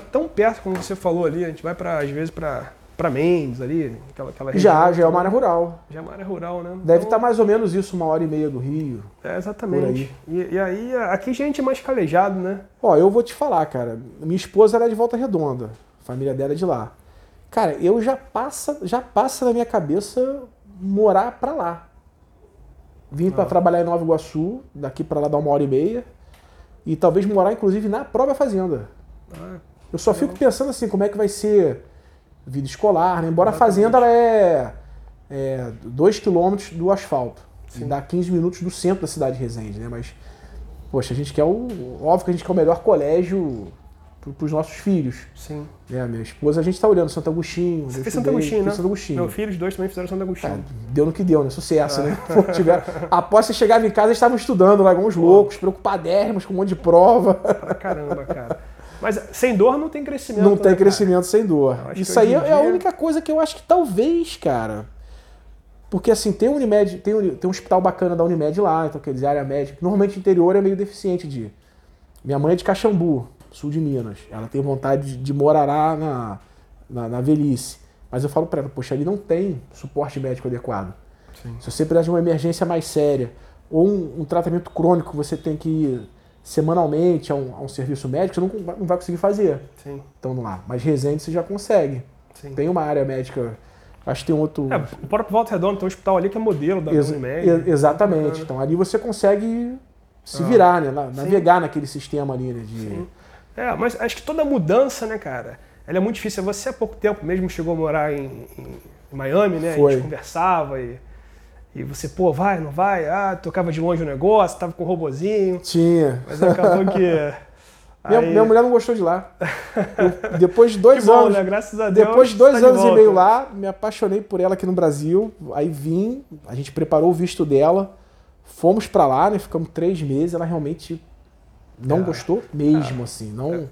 Speaker 2: tão perto, como você falou ali, a gente vai, pra, às vezes, para Mendes ali, aquela, aquela região.
Speaker 1: Já, já é uma área rural.
Speaker 2: Já é uma área rural, né?
Speaker 1: Deve
Speaker 2: Então,
Speaker 1: estar mais ou menos isso, uma hora e meia do Rio.
Speaker 2: É, exatamente. E, e aí, aqui a gente é mais calejado, né?
Speaker 1: Ó, eu vou te falar, cara. Minha esposa era de Volta Redonda. A família dela é de lá. Cara, eu já passa, já passa na minha cabeça morar pra lá. Vim pra trabalhar em Nova Iguaçu, daqui pra lá dá uma hora e meia. E talvez morar, inclusive, na própria fazenda.
Speaker 2: Ah,
Speaker 1: Eu só fico pensando assim, como é que vai ser vida escolar, né? Embora a fazenda ela é, é 2 quilômetros do asfalto.
Speaker 2: Sim.
Speaker 1: dá 15 minutos do centro da cidade de Resende, né? Mas, poxa, a gente quer o. Óbvio que a gente quer o melhor colégio para os nossos filhos.
Speaker 2: sim.
Speaker 1: Né? Minha esposa, a gente está olhando Santo Agostinho.
Speaker 2: Você fez Santo
Speaker 1: estudei,
Speaker 2: Agostinho, né?
Speaker 1: Santo Agostinho.
Speaker 2: Meus filhos, dois também fizeram Santo Agostinho.
Speaker 1: Cara, deu no que deu, né? Sucesso,
Speaker 2: Ah.
Speaker 1: né? Pô, tiveram- Após você chegava em casa, eles estavam estudando lá, igual uns loucos, preocupadérrimos com um monte de prova.
Speaker 2: Pra caramba, cara. Mas sem dor não tem crescimento.
Speaker 1: Não
Speaker 2: né,
Speaker 1: tem
Speaker 2: cara?
Speaker 1: crescimento sem dor. Isso aí é a única coisa que eu acho que talvez, cara. Porque assim, tem um Unimed, tem um, tem um hospital bacana da Unimed lá, então quer dizer, área médica. Normalmente o interior é meio deficiente de. Minha mãe é de Caxambu, sul de Minas. Ela tem vontade de, de morar lá na, na, na velhice. Mas eu falo pra ela, poxa, ali não tem suporte médico adequado.
Speaker 2: Sim.
Speaker 1: Se você precisar de uma emergência mais séria ou um, um tratamento crônico você tem que ir semanalmente a um, a um serviço médico, você não, vai- não vai conseguir fazer
Speaker 2: Sim,
Speaker 1: estando lá. Mas Resende você já consegue.
Speaker 2: sim.
Speaker 1: Tem uma área médica, acho que tem outro.
Speaker 2: É, o próprio Volta Redonda tem um hospital ali que é modelo da
Speaker 1: Ex-
Speaker 2: Unimed.
Speaker 1: exatamente.
Speaker 2: Bacana.
Speaker 1: Então ali você consegue se
Speaker 2: Ah.
Speaker 1: virar, né? Na- Navegar naquele sistema ali, né? De...
Speaker 2: Sim. É, mas acho que toda mudança, né, cara, ela é muito difícil. Você há pouco tempo mesmo chegou a morar em, em- Miami, né? A
Speaker 1: Foi.
Speaker 2: gente conversava e, e você, pô, vai, não vai? Ah, tocava de longe o negócio, tava com o robozinho,
Speaker 1: Tinha.
Speaker 2: mas acabou que.
Speaker 1: Minha,
Speaker 2: aí-
Speaker 1: minha mulher não gostou de lá. Eu- depois de dois
Speaker 2: bom,
Speaker 1: anos.
Speaker 2: né? Graças a Deus.
Speaker 1: Depois de dois
Speaker 2: tá de
Speaker 1: anos e
Speaker 2: volta.
Speaker 1: meio lá, me apaixonei por ela aqui no Brasil. Aí vim, a gente preparou o visto dela, fomos pra lá, né? Ficamos três meses. Ela realmente não
Speaker 2: É.
Speaker 1: gostou mesmo, assim. Não.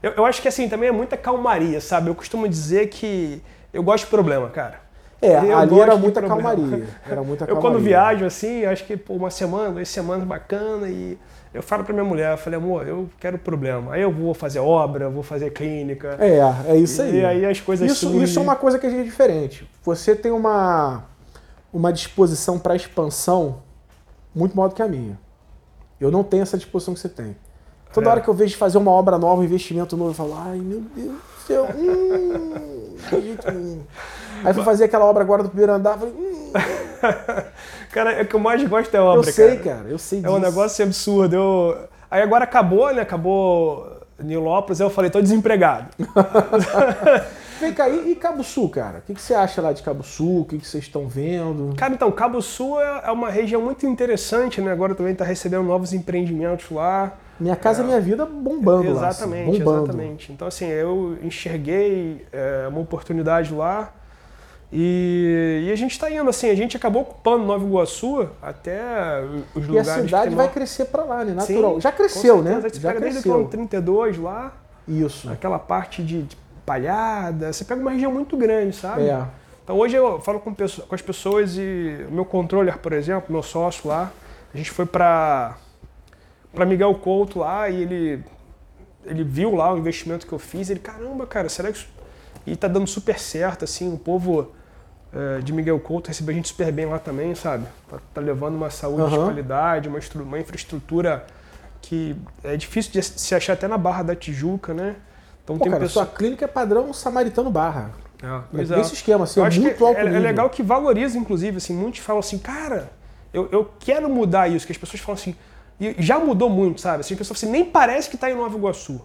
Speaker 2: Eu, eu acho que assim, também é muita calmaria, sabe? Eu costumo dizer que eu gosto de problema, cara.
Speaker 1: É,
Speaker 2: Eu
Speaker 1: ali era muita calmaria. Era muita
Speaker 2: Eu
Speaker 1: calmaria.
Speaker 2: quando viajo assim, acho que pô, uma semana, duas semanas bacana e eu falo pra minha mulher, eu falei, amor, eu quero problema. Aí eu vou fazer obra, vou fazer clínica.
Speaker 1: É, é isso aí.
Speaker 2: E aí as coisas
Speaker 1: Isso,
Speaker 2: surgem.
Speaker 1: isso é uma coisa que a gente é diferente. Você tem uma, uma disposição para expansão muito maior do que a minha. Eu não tenho essa disposição que você tem. Toda
Speaker 2: É.
Speaker 1: hora que eu vejo fazer uma obra nova, um investimento novo, eu falo, ai meu Deus céu, hum. Aí fui fazer aquela obra agora do primeiro andar, falei, hum,
Speaker 2: Cara, é o que eu mais gosto é obra,
Speaker 1: eu sei,
Speaker 2: cara.
Speaker 1: cara, eu sei
Speaker 2: É
Speaker 1: disso.
Speaker 2: um negócio absurdo. Eu... Aí agora acabou, né? Acabou Nilópolis, aí eu falei, tô desempregado.
Speaker 1: Vem cá, e, e Cabo Sul, cara? O que, que você acha lá de Cabo Sul? O que, que vocês estão vendo?
Speaker 2: Cara, então, Cabo Sul é é uma região muito interessante, né? Agora também tá recebendo novos empreendimentos lá.
Speaker 1: Minha casa, minha vida bombando lá. assim,
Speaker 2: Exatamente,
Speaker 1: bombando.
Speaker 2: exatamente. Então, assim, eu enxerguei é, uma oportunidade lá e, e a gente está indo, assim, a gente acabou ocupando Nova Iguaçu até os
Speaker 1: E a
Speaker 2: lugares
Speaker 1: cidade vai
Speaker 2: maior-
Speaker 1: crescer pra lá, né?
Speaker 2: Sim,
Speaker 1: Natural. Já
Speaker 2: com
Speaker 1: cresceu, né?
Speaker 2: Você
Speaker 1: Já
Speaker 2: pega desde o
Speaker 1: cresceu.
Speaker 2: quilômetro 32 lá,
Speaker 1: Isso.
Speaker 2: aquela parte de, palhada, você pega uma região muito grande, sabe?
Speaker 1: É.
Speaker 2: Então hoje eu falo com, pesso- com as pessoas e o meu controller, por exemplo, meu sócio lá, a gente foi para para Miguel Couto lá e ele ele viu lá o investimento que eu fiz, ele caramba, cara, será que isso... e tá dando super certo assim, o povo eh, de Miguel Couto recebeu a gente super bem lá também, sabe? Tá, tá levando uma saúde de
Speaker 1: Aham.
Speaker 2: qualidade, uma, uma infraestrutura que é difícil de se achar até na Barra da Tijuca, né? Então
Speaker 1: Pô,
Speaker 2: tem
Speaker 1: cara,
Speaker 2: pessoas
Speaker 1: sua clínica é padrão samaritano barra.
Speaker 2: é,
Speaker 1: É
Speaker 2: pois é.
Speaker 1: esse esquema, assim,
Speaker 2: Eu
Speaker 1: é
Speaker 2: acho
Speaker 1: muito
Speaker 2: que
Speaker 1: alto
Speaker 2: é, é
Speaker 1: nível.
Speaker 2: legal que valoriza, inclusive, assim, muitos falam assim, cara, eu, eu quero mudar isso, que as pessoas falam assim, e já mudou muito, sabe? Assim, as pessoas falam assim, nem parece que está em Nova Iguaçu.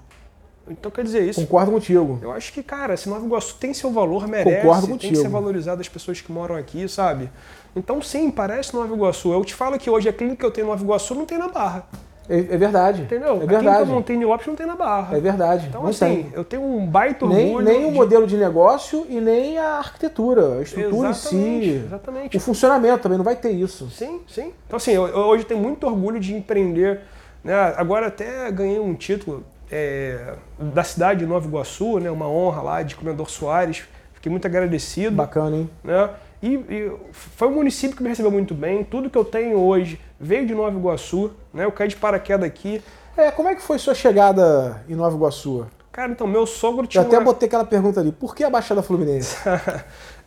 Speaker 2: Então quer dizer isso.
Speaker 1: Concordo contigo.
Speaker 2: Eu acho que, cara, esse Nova Iguaçu tem seu valor, merece,
Speaker 1: Concordo
Speaker 2: tem
Speaker 1: contigo.
Speaker 2: que ser valorizado as pessoas que moram aqui, sabe? Então sim, parece Nova Iguaçu. Eu te falo que hoje a clínica que eu tenho em Nova Iguaçu não tem na Barra,
Speaker 1: É, é verdade.
Speaker 2: entendeu?
Speaker 1: É verdade.
Speaker 2: montei em Lopes não tem na Barra.
Speaker 1: É verdade.
Speaker 2: Então
Speaker 1: não
Speaker 2: assim,
Speaker 1: tem.
Speaker 2: eu tenho um baita
Speaker 1: Nem,
Speaker 2: orgulho.
Speaker 1: nem o
Speaker 2: de-
Speaker 1: modelo de negócio e nem a arquitetura, a estrutura
Speaker 2: Exatamente,
Speaker 1: em si.
Speaker 2: Exatamente.
Speaker 1: O funcionamento também não vai ter isso.
Speaker 2: Sim, sim. Então, assim, eu, eu hoje tenho muito orgulho de empreender. Né? Agora até ganhei um título é, da cidade de Nova Iguaçu, né? uma honra lá de Comendador Soares. Fiquei muito agradecido.
Speaker 1: Bacana, hein?
Speaker 2: Né? E, e foi um município que me recebeu muito bem. Tudo que eu tenho hoje veio de Nova Iguaçu. Né? Eu caí de paraquedas aqui.
Speaker 1: É, como é que foi sua chegada em Nova Iguaçu?
Speaker 2: Cara, então, meu sogro
Speaker 1: Eu
Speaker 2: tinha
Speaker 1: até
Speaker 2: uma...
Speaker 1: botei aquela pergunta ali. Por que a Baixada Fluminense?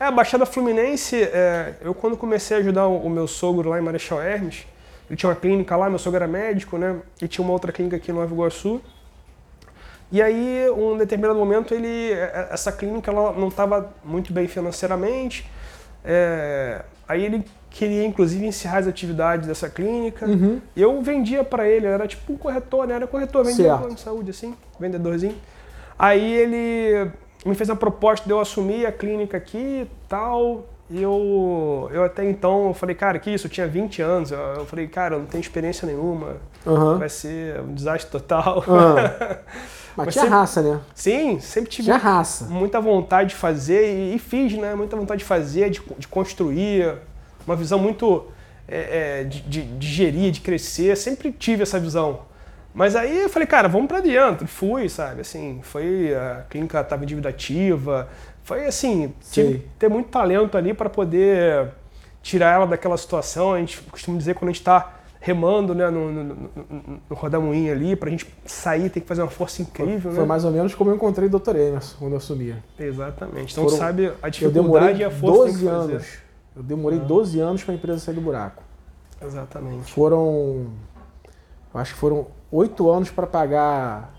Speaker 2: É, a Baixada Fluminense, é, eu quando comecei a ajudar o, o meu sogro lá em Marechal Hermes, ele tinha uma clínica lá, meu sogro era médico, né? E tinha uma outra clínica aqui em Nova Iguaçu. E aí, um determinado momento, ele, é, essa clínica ela não estava muito bem financeiramente. É, aí ele queria, inclusive, encerrar as atividades dessa clínica.
Speaker 1: Uhum.
Speaker 2: Eu vendia para ele, era tipo um corretor, né? Era corretor, vendia plano de saúde, assim, vendedorzinho. Aí ele me fez uma proposta de eu assumir a clínica aqui e tal. E eu, eu até então eu falei, cara, que isso? Eu tinha 20 anos. Eu, falei, cara, eu não tenho experiência nenhuma.
Speaker 1: Aham.
Speaker 2: Vai ser um desastre total.
Speaker 1: Ah. Mas
Speaker 2: Mas
Speaker 1: tinha
Speaker 2: sempre-
Speaker 1: raça, né?
Speaker 2: Sim, sempre tive
Speaker 1: Tinha raça.
Speaker 2: muita vontade de fazer e, e fiz, né? Muita vontade de fazer, de, de construir, uma visão muito é, é, de, de, de gerir, de crescer. Sempre tive essa visão. Mas aí eu falei, cara, vamos pra dentro. Fui, sabe? Assim, foi a clínica estava em dívida ativa. Foi assim, tive ter muito talento ali para poder tirar ela daquela situação. A gente costuma dizer quando a gente está remando né, no, no, no, no- rodamuinho ali, pra gente sair tem que fazer uma força incrível,
Speaker 1: Foi
Speaker 2: né?
Speaker 1: mais ou menos como eu encontrei o Dr. Emerson quando eu assumia.
Speaker 2: Exatamente. Então
Speaker 1: Foram-
Speaker 2: sabe a dificuldade e a força que tem
Speaker 1: 12
Speaker 2: que fazer.
Speaker 1: anos. Eu demorei 12 anos para a empresa sair do buraco.
Speaker 2: Exatamente.
Speaker 1: Foram. Eu acho que foram 8 anos para pagar.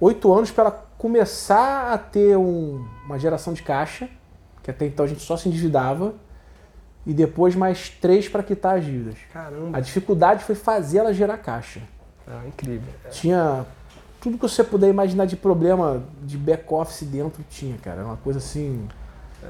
Speaker 1: 8 anos para ela começar a ter um- uma geração de caixa, que até então a gente só se endividava, e depois mais 3 para quitar as dívidas.
Speaker 2: Caramba.
Speaker 1: A dificuldade foi fazer ela gerar caixa.
Speaker 2: Ah, incrível.
Speaker 1: Tinha tudo que você puder imaginar de problema de back-office dentro, tinha, cara. Era uma coisa assim.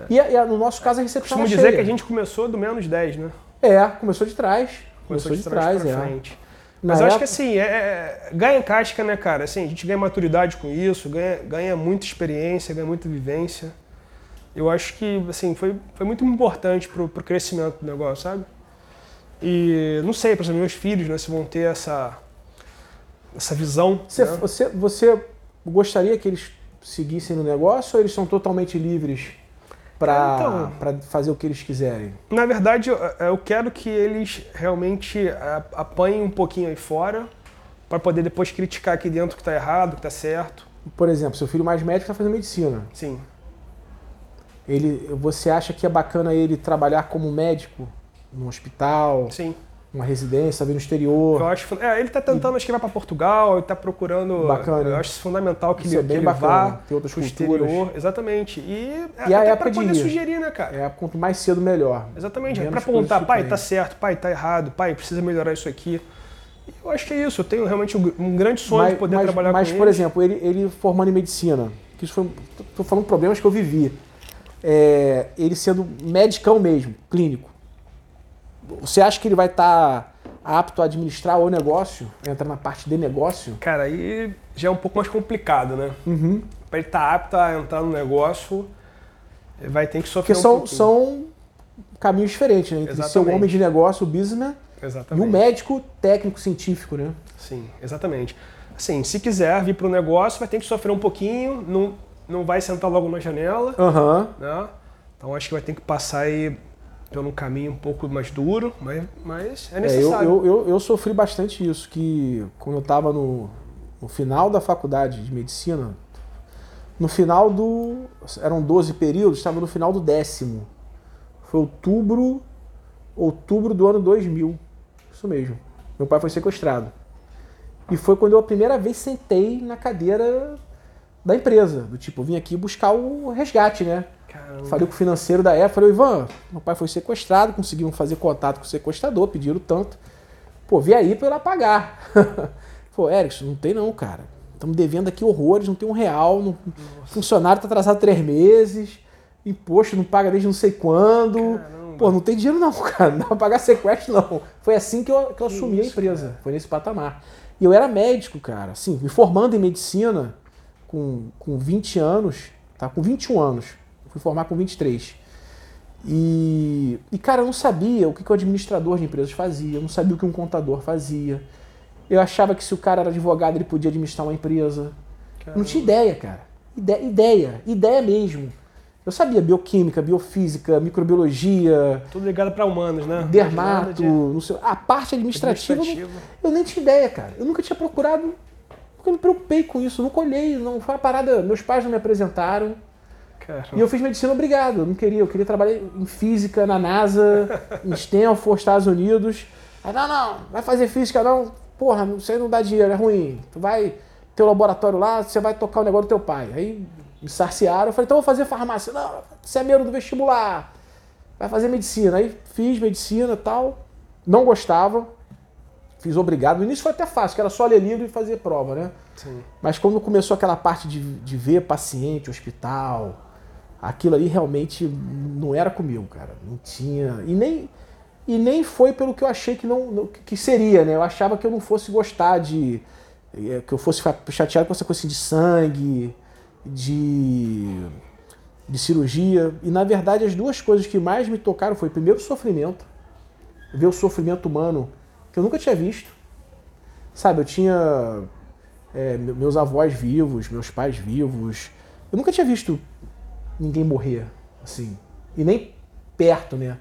Speaker 1: E, e no nosso caso a recepção
Speaker 2: Costumo dizer
Speaker 1: cheia.
Speaker 2: que a gente começou do menos 10, né?
Speaker 1: É, começou de trás.
Speaker 2: Começou,
Speaker 1: Começou,
Speaker 2: de
Speaker 1: de
Speaker 2: trás,
Speaker 1: trás,
Speaker 2: pra
Speaker 1: é.
Speaker 2: frente.
Speaker 1: Na
Speaker 2: Mas eu acho que
Speaker 1: época-
Speaker 2: assim, é, é- ganha em casca, né, cara? Assim, a gente ganha maturidade com isso, ganha, ganha muita experiência, ganha muita vivência. Eu acho que, assim, foi, foi muito importante pro, pro crescimento do negócio, sabe? E não sei, por exemplo, meus filhos, né, se vão ter essa, essa visão.
Speaker 1: Você,
Speaker 2: né?
Speaker 1: você, você gostaria que eles seguissem no negócio ou eles são totalmente livres para
Speaker 2: Então-
Speaker 1: fazer o que eles quiserem?
Speaker 2: Na verdade, eu, eu quero que eles realmente apanhem um pouquinho aí fora, para poder depois criticar aqui dentro que tá errado, que tá certo.
Speaker 1: Por exemplo, seu filho mais médico está fazendo medicina.
Speaker 2: Sim.
Speaker 1: Ele, você acha que é bacana ele trabalhar como médico num hospital,
Speaker 2: Sim.
Speaker 1: numa residência, vir no exterior?
Speaker 2: Eu acho, é, ele tá tentando, acho que vai para Portugal, ele tá procurando.
Speaker 1: Bacana,
Speaker 2: Eu
Speaker 1: hein?
Speaker 2: acho isso fundamental que
Speaker 1: Isso
Speaker 2: ele,
Speaker 1: é bem
Speaker 2: que ele
Speaker 1: bacana,
Speaker 2: vá
Speaker 1: ter outras culturas.
Speaker 2: exterior. Exatamente. E,
Speaker 1: E a
Speaker 2: até
Speaker 1: época
Speaker 2: para
Speaker 1: de
Speaker 2: poder
Speaker 1: ir.
Speaker 2: sugerir, né, cara?
Speaker 1: É, quanto mais cedo, melhor.
Speaker 2: Exatamente. É para
Speaker 1: coisas
Speaker 2: pai, tá certo, pai, tá errado, pai, precisa melhorar isso aqui. E eu acho que é isso. Eu tenho realmente um, grande sonho
Speaker 1: mas,
Speaker 2: de poder
Speaker 1: mas-
Speaker 2: trabalhar
Speaker 1: mas,
Speaker 2: com
Speaker 1: por
Speaker 2: eles.
Speaker 1: exemplo, ele, ele formando em medicina, que isso foi, tô falando problemas que eu vivi. É, ele sendo medicão mesmo, clínico. Você acha que ele vai estar apto a administrar o negócio, entrar na parte de negócio?
Speaker 2: Cara, aí já é um pouco mais complicado, né?
Speaker 1: Uhum.
Speaker 2: Para ele estar tá apto a entrar no negócio, ele vai ter que sofrer
Speaker 1: Porque
Speaker 2: um
Speaker 1: são,
Speaker 2: pouquinho.
Speaker 1: são caminhos diferentes, né? Entre ser o homem de negócio, o businessman, e
Speaker 2: Exatamente.
Speaker 1: o médico técnico científico, né?
Speaker 2: Sim, exatamente. Assim, se quiser vir para o negócio, vai ter que sofrer um pouquinho, não, não vai sentar logo na janela,
Speaker 1: Aham.
Speaker 2: né? Então acho que vai ter que passar aí um caminho um pouco mais duro, mas, mas é
Speaker 1: É,
Speaker 2: necessário.
Speaker 1: eu, eu, eu sofri bastante isso, que quando eu estava no, no final da faculdade de medicina, no final do. Eram 12 períodos, estava no final do décimo. Foi outubro, outubro do ano 2000. Isso mesmo. Meu pai foi sequestrado. E foi quando eu a primeira vez sentei na cadeira da empresa. Do tipo, eu vim aqui buscar o resgate, né?
Speaker 2: Caramba.
Speaker 1: Falei com o financeiro da época, falei, Ivan, meu pai foi sequestrado, conseguiram fazer contato com o sequestrador, pediram tanto. Pô, vi aí pra eu lá pagar. Pô, Erickson, não tem não, cara. Estamos devendo aqui horrores, não tem um real, não... funcionário tá atrasado três meses, imposto não paga desde não sei quando.
Speaker 2: Caramba.
Speaker 1: Pô, não tem dinheiro não, cara, não dá pra pagar sequestro não. Foi assim que eu, que eu assumi a
Speaker 2: isso,
Speaker 1: empresa,
Speaker 2: cara.
Speaker 1: foi nesse patamar. E eu era médico, cara, assim, me formando em medicina com, com 20 anos, tá? Com 21 anos. Eu fui formar com 23. E, e, cara, eu não sabia o que, que o administrador de empresas fazia, eu não sabia o que um contador fazia. Eu achava que se o cara era advogado, ele podia administrar uma empresa. Eu não tinha ideia, cara. Ide- ideia, ideia mesmo. Eu sabia bioquímica, biofísica, microbiologia,
Speaker 2: Tudo ligado para humanos, né?
Speaker 1: Dermato,
Speaker 2: de
Speaker 1: não sei, a parte administrativa, eu não-
Speaker 2: administrativo.
Speaker 1: eu nem tinha ideia, cara. Eu nunca tinha procurado, nunca me preocupei com isso, nunca olhei, não foi uma parada, meus pais não me apresentaram.
Speaker 2: Caramba.
Speaker 1: E eu fiz medicina obrigado, eu não queria, eu queria trabalhar em física na NASA, em Stanford, Estados Unidos. Aí, não, não, vai fazer física não, porra, isso aí não dá dinheiro, é ruim. Tu vai ter o laboratório lá, você vai tocar o negócio do teu pai. Aí me sarciaram, eu falei, então eu vou fazer farmácia. Não, você é meio do vestibular, vai fazer medicina. Aí fiz medicina e tal, não gostava, fiz obrigado. No início foi até fácil, que era só ler livro e fazer prova, né?
Speaker 2: Sim.
Speaker 1: Mas quando começou aquela parte de, de ver paciente, hospital, aquilo ali realmente não era comigo, cara. Não tinha. E nem, e nem foi pelo que eu achei que, não, que seria, né? Eu achava que eu não fosse gostar de. eh, que eu fosse ficar chateado com essa coisa assim de sangue, de. de cirurgia. E na verdade as duas coisas que mais me tocaram foi primeiro o sofrimento, ver o sofrimento humano que eu nunca tinha visto. Sabe, eu tinha é, me- meus avós vivos, meus pais vivos. Eu nunca tinha visto ninguém morrer, assim. E nem perto, né?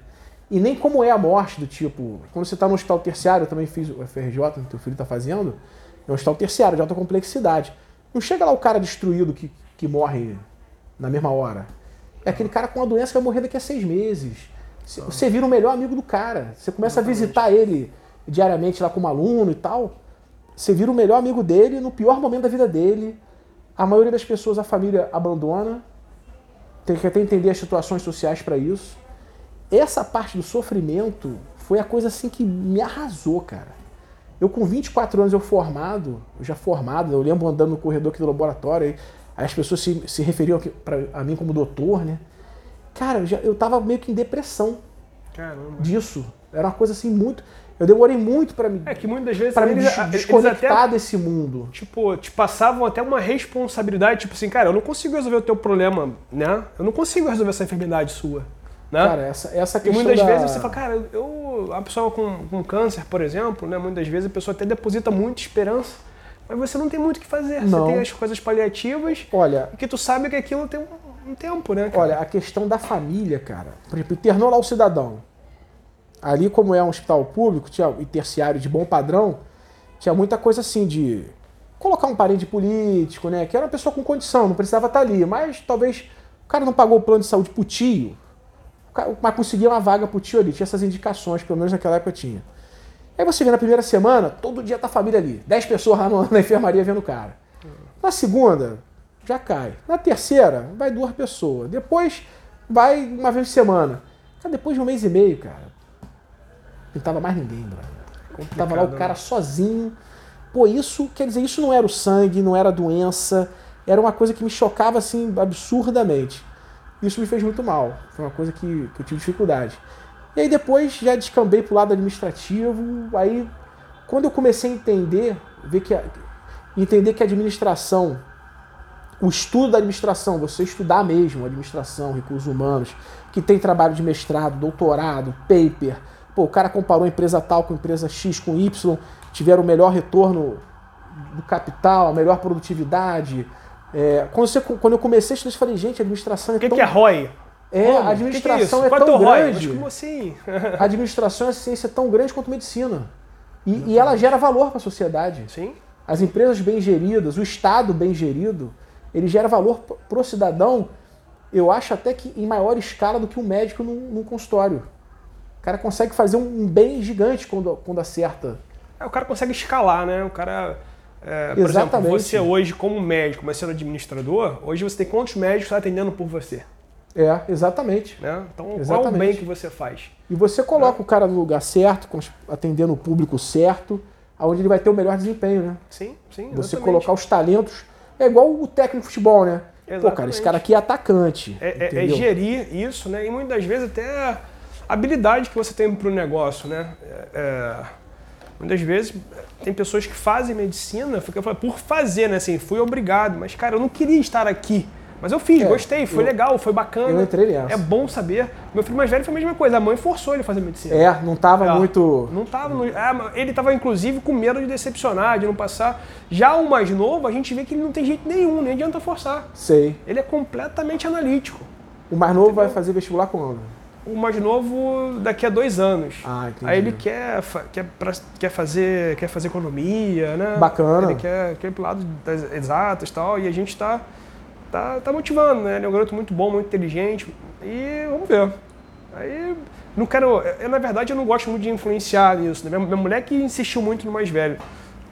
Speaker 1: E nem como é a morte, do tipo, quando você está no hospital terciário, eu também fiz o FRJ, que teu filho está fazendo, é um hospital terciário, de alta complexidade. Não chega lá o cara destruído que, que morre na mesma hora. É aquele cara com uma doença que vai morrer daqui a seis meses. Você- Você vira o melhor amigo do cara. Você começa a visitar ele diariamente lá como aluno e tal. Você vira o melhor amigo dele no pior momento da vida dele. A maioria das pessoas a família abandona. Tem que até entender as situações sociais para isso. Essa parte do sofrimento foi a coisa assim que me arrasou, cara. Eu com 24 anos eu formado, eu já formado, eu lembro andando no corredor aqui do laboratório, aí as pessoas se, se referiam pra, a mim como doutor, né? Cara, eu, já, eu tava meio que em depressão
Speaker 2: Caramba.
Speaker 1: disso. Era uma coisa assim muito. Eu demorei muito pra me,
Speaker 2: É que muitas vezes
Speaker 1: pra me
Speaker 2: eles,
Speaker 1: des-
Speaker 2: eles
Speaker 1: desconectar
Speaker 2: até
Speaker 1: desse mundo.
Speaker 2: tipo, te passavam até uma responsabilidade, tipo assim, cara, eu não consigo resolver o teu problema, né? Eu não consigo resolver essa enfermidade sua, né?
Speaker 1: Cara, essa, essa
Speaker 2: e
Speaker 1: questão.
Speaker 2: muitas
Speaker 1: da-
Speaker 2: vezes você fala, cara, eu, a pessoa com, com câncer, por exemplo, né? Muitas vezes a pessoa até deposita muita esperança, mas você não tem muito o que fazer.
Speaker 1: Não.
Speaker 2: Você tem as coisas paliativas
Speaker 1: Olha,
Speaker 2: e que tu sabe que aquilo tem um, um tempo, né? cara?
Speaker 1: olha, a questão da família, cara. Por exemplo, internou lá o cidadão. Ali, como é um hospital público, tinha e terciário de bom padrão, tinha muita coisa assim de colocar um parente político, né? Que era uma pessoa com condição, não precisava estar ali. Mas talvez o cara não pagou o plano de saúde pro tio, mas conseguia uma vaga pro tio ali. Tinha essas indicações, pelo menos naquela época tinha. Aí você vê na primeira semana, todo dia tá a família ali. 10 pessoas lá na enfermaria vendo o cara. Na segunda, já cai. Na terceira, vai duas pessoas. Depois, vai uma vez por semana. Cara, depois de um mês e meio, cara, não tava mais ninguém, brother. Tava lá o cara sozinho. Pô, isso, quer dizer, isso não era o sangue, não era a doença. Era uma coisa que me chocava, assim, absurdamente. Isso me fez muito mal. Foi uma coisa que, que eu tive dificuldade. E aí depois já descambei pro lado administrativo. Aí, quando eu comecei a entender, ver que a, entender que a administração, o estudo da administração, você estudar mesmo administração, recursos humanos, que tem trabalho de mestrado, doutorado, paper. Pô, o cara comparou a empresa tal com a empresa X com Y, tiveram o melhor retorno do capital, a melhor produtividade. É, quando, você- quando eu comecei a estudar, eu falei, gente, a administração é
Speaker 2: O que,
Speaker 1: tão...
Speaker 2: que é ROI?
Speaker 1: É, a
Speaker 2: O que que
Speaker 1: administração
Speaker 2: isso?
Speaker 1: é,
Speaker 2: Qual
Speaker 1: tão
Speaker 2: ROI?
Speaker 1: grande.
Speaker 2: Mas como assim?
Speaker 1: A administração é ciência tão grande quanto medicina. E, e ela gera valor para a sociedade.
Speaker 2: Sim.
Speaker 1: As empresas bem geridas, o Estado bem gerido, ele gera valor para o cidadão, eu acho até que em maior escala do que um médico num, num consultório. O cara consegue fazer um, bem gigante quando, quando acerta.
Speaker 2: É, o cara consegue escalar, né? O cara. é, por
Speaker 1: Exatamente.
Speaker 2: exemplo, você hoje, como médico, mas sendo administrador, hoje você tem quantos médicos atendendo por você?
Speaker 1: É, exatamente.
Speaker 2: Né? Então, qual é o
Speaker 1: Exatamente.
Speaker 2: bem que você faz?
Speaker 1: E você coloca o cara no lugar certo, atendendo o público certo, aonde ele vai ter o melhor desempenho, né?
Speaker 2: Sim, sim.
Speaker 1: Você
Speaker 2: exatamente.
Speaker 1: colocar os talentos. É igual o técnico de futebol, né? Pô, cara,
Speaker 2: Exatamente.
Speaker 1: esse cara aqui é atacante.
Speaker 2: É, é- é gerir isso, né? E muitas vezes até habilidade que você tem para o negócio, né? É- é, muitas vezes tem pessoas que fazem medicina fica por fazer, né? Assim, fui obrigado, mas cara, eu não queria estar aqui. Mas eu fiz,
Speaker 1: É,
Speaker 2: gostei, foi
Speaker 1: eu-
Speaker 2: legal, foi bacana.
Speaker 1: eu entrei nessa.
Speaker 2: É bom saber. Meu filho mais velho foi a mesma coisa, a mãe forçou ele a fazer medicina.
Speaker 1: É, não tava
Speaker 2: É.
Speaker 1: muito.
Speaker 2: Não tava no- é, ele tava inclusive com medo de decepcionar, de não passar. Já o mais novo, a gente vê que ele não tem jeito nenhum, nem adianta forçar.
Speaker 1: Sei.
Speaker 2: Ele é completamente analítico.
Speaker 1: O mais novo vai fazer vestibular quando?
Speaker 2: O mais novo daqui a dois anos.
Speaker 1: Ah, entendi.
Speaker 2: Aí ele quer, quer, pra- quer, fazer, quer fazer economia, né?
Speaker 1: Bacana.
Speaker 2: Ele quer, quer ir pro lado das exatas e tal. E a gente tá, tá, tá motivando, né? Ele é um garoto muito bom, muito inteligente. E vamos ver. Aí não quero. Eu, na verdade, eu não gosto muito de influenciar nisso. Né? Minha, minha mulher que insistiu muito no mais velho.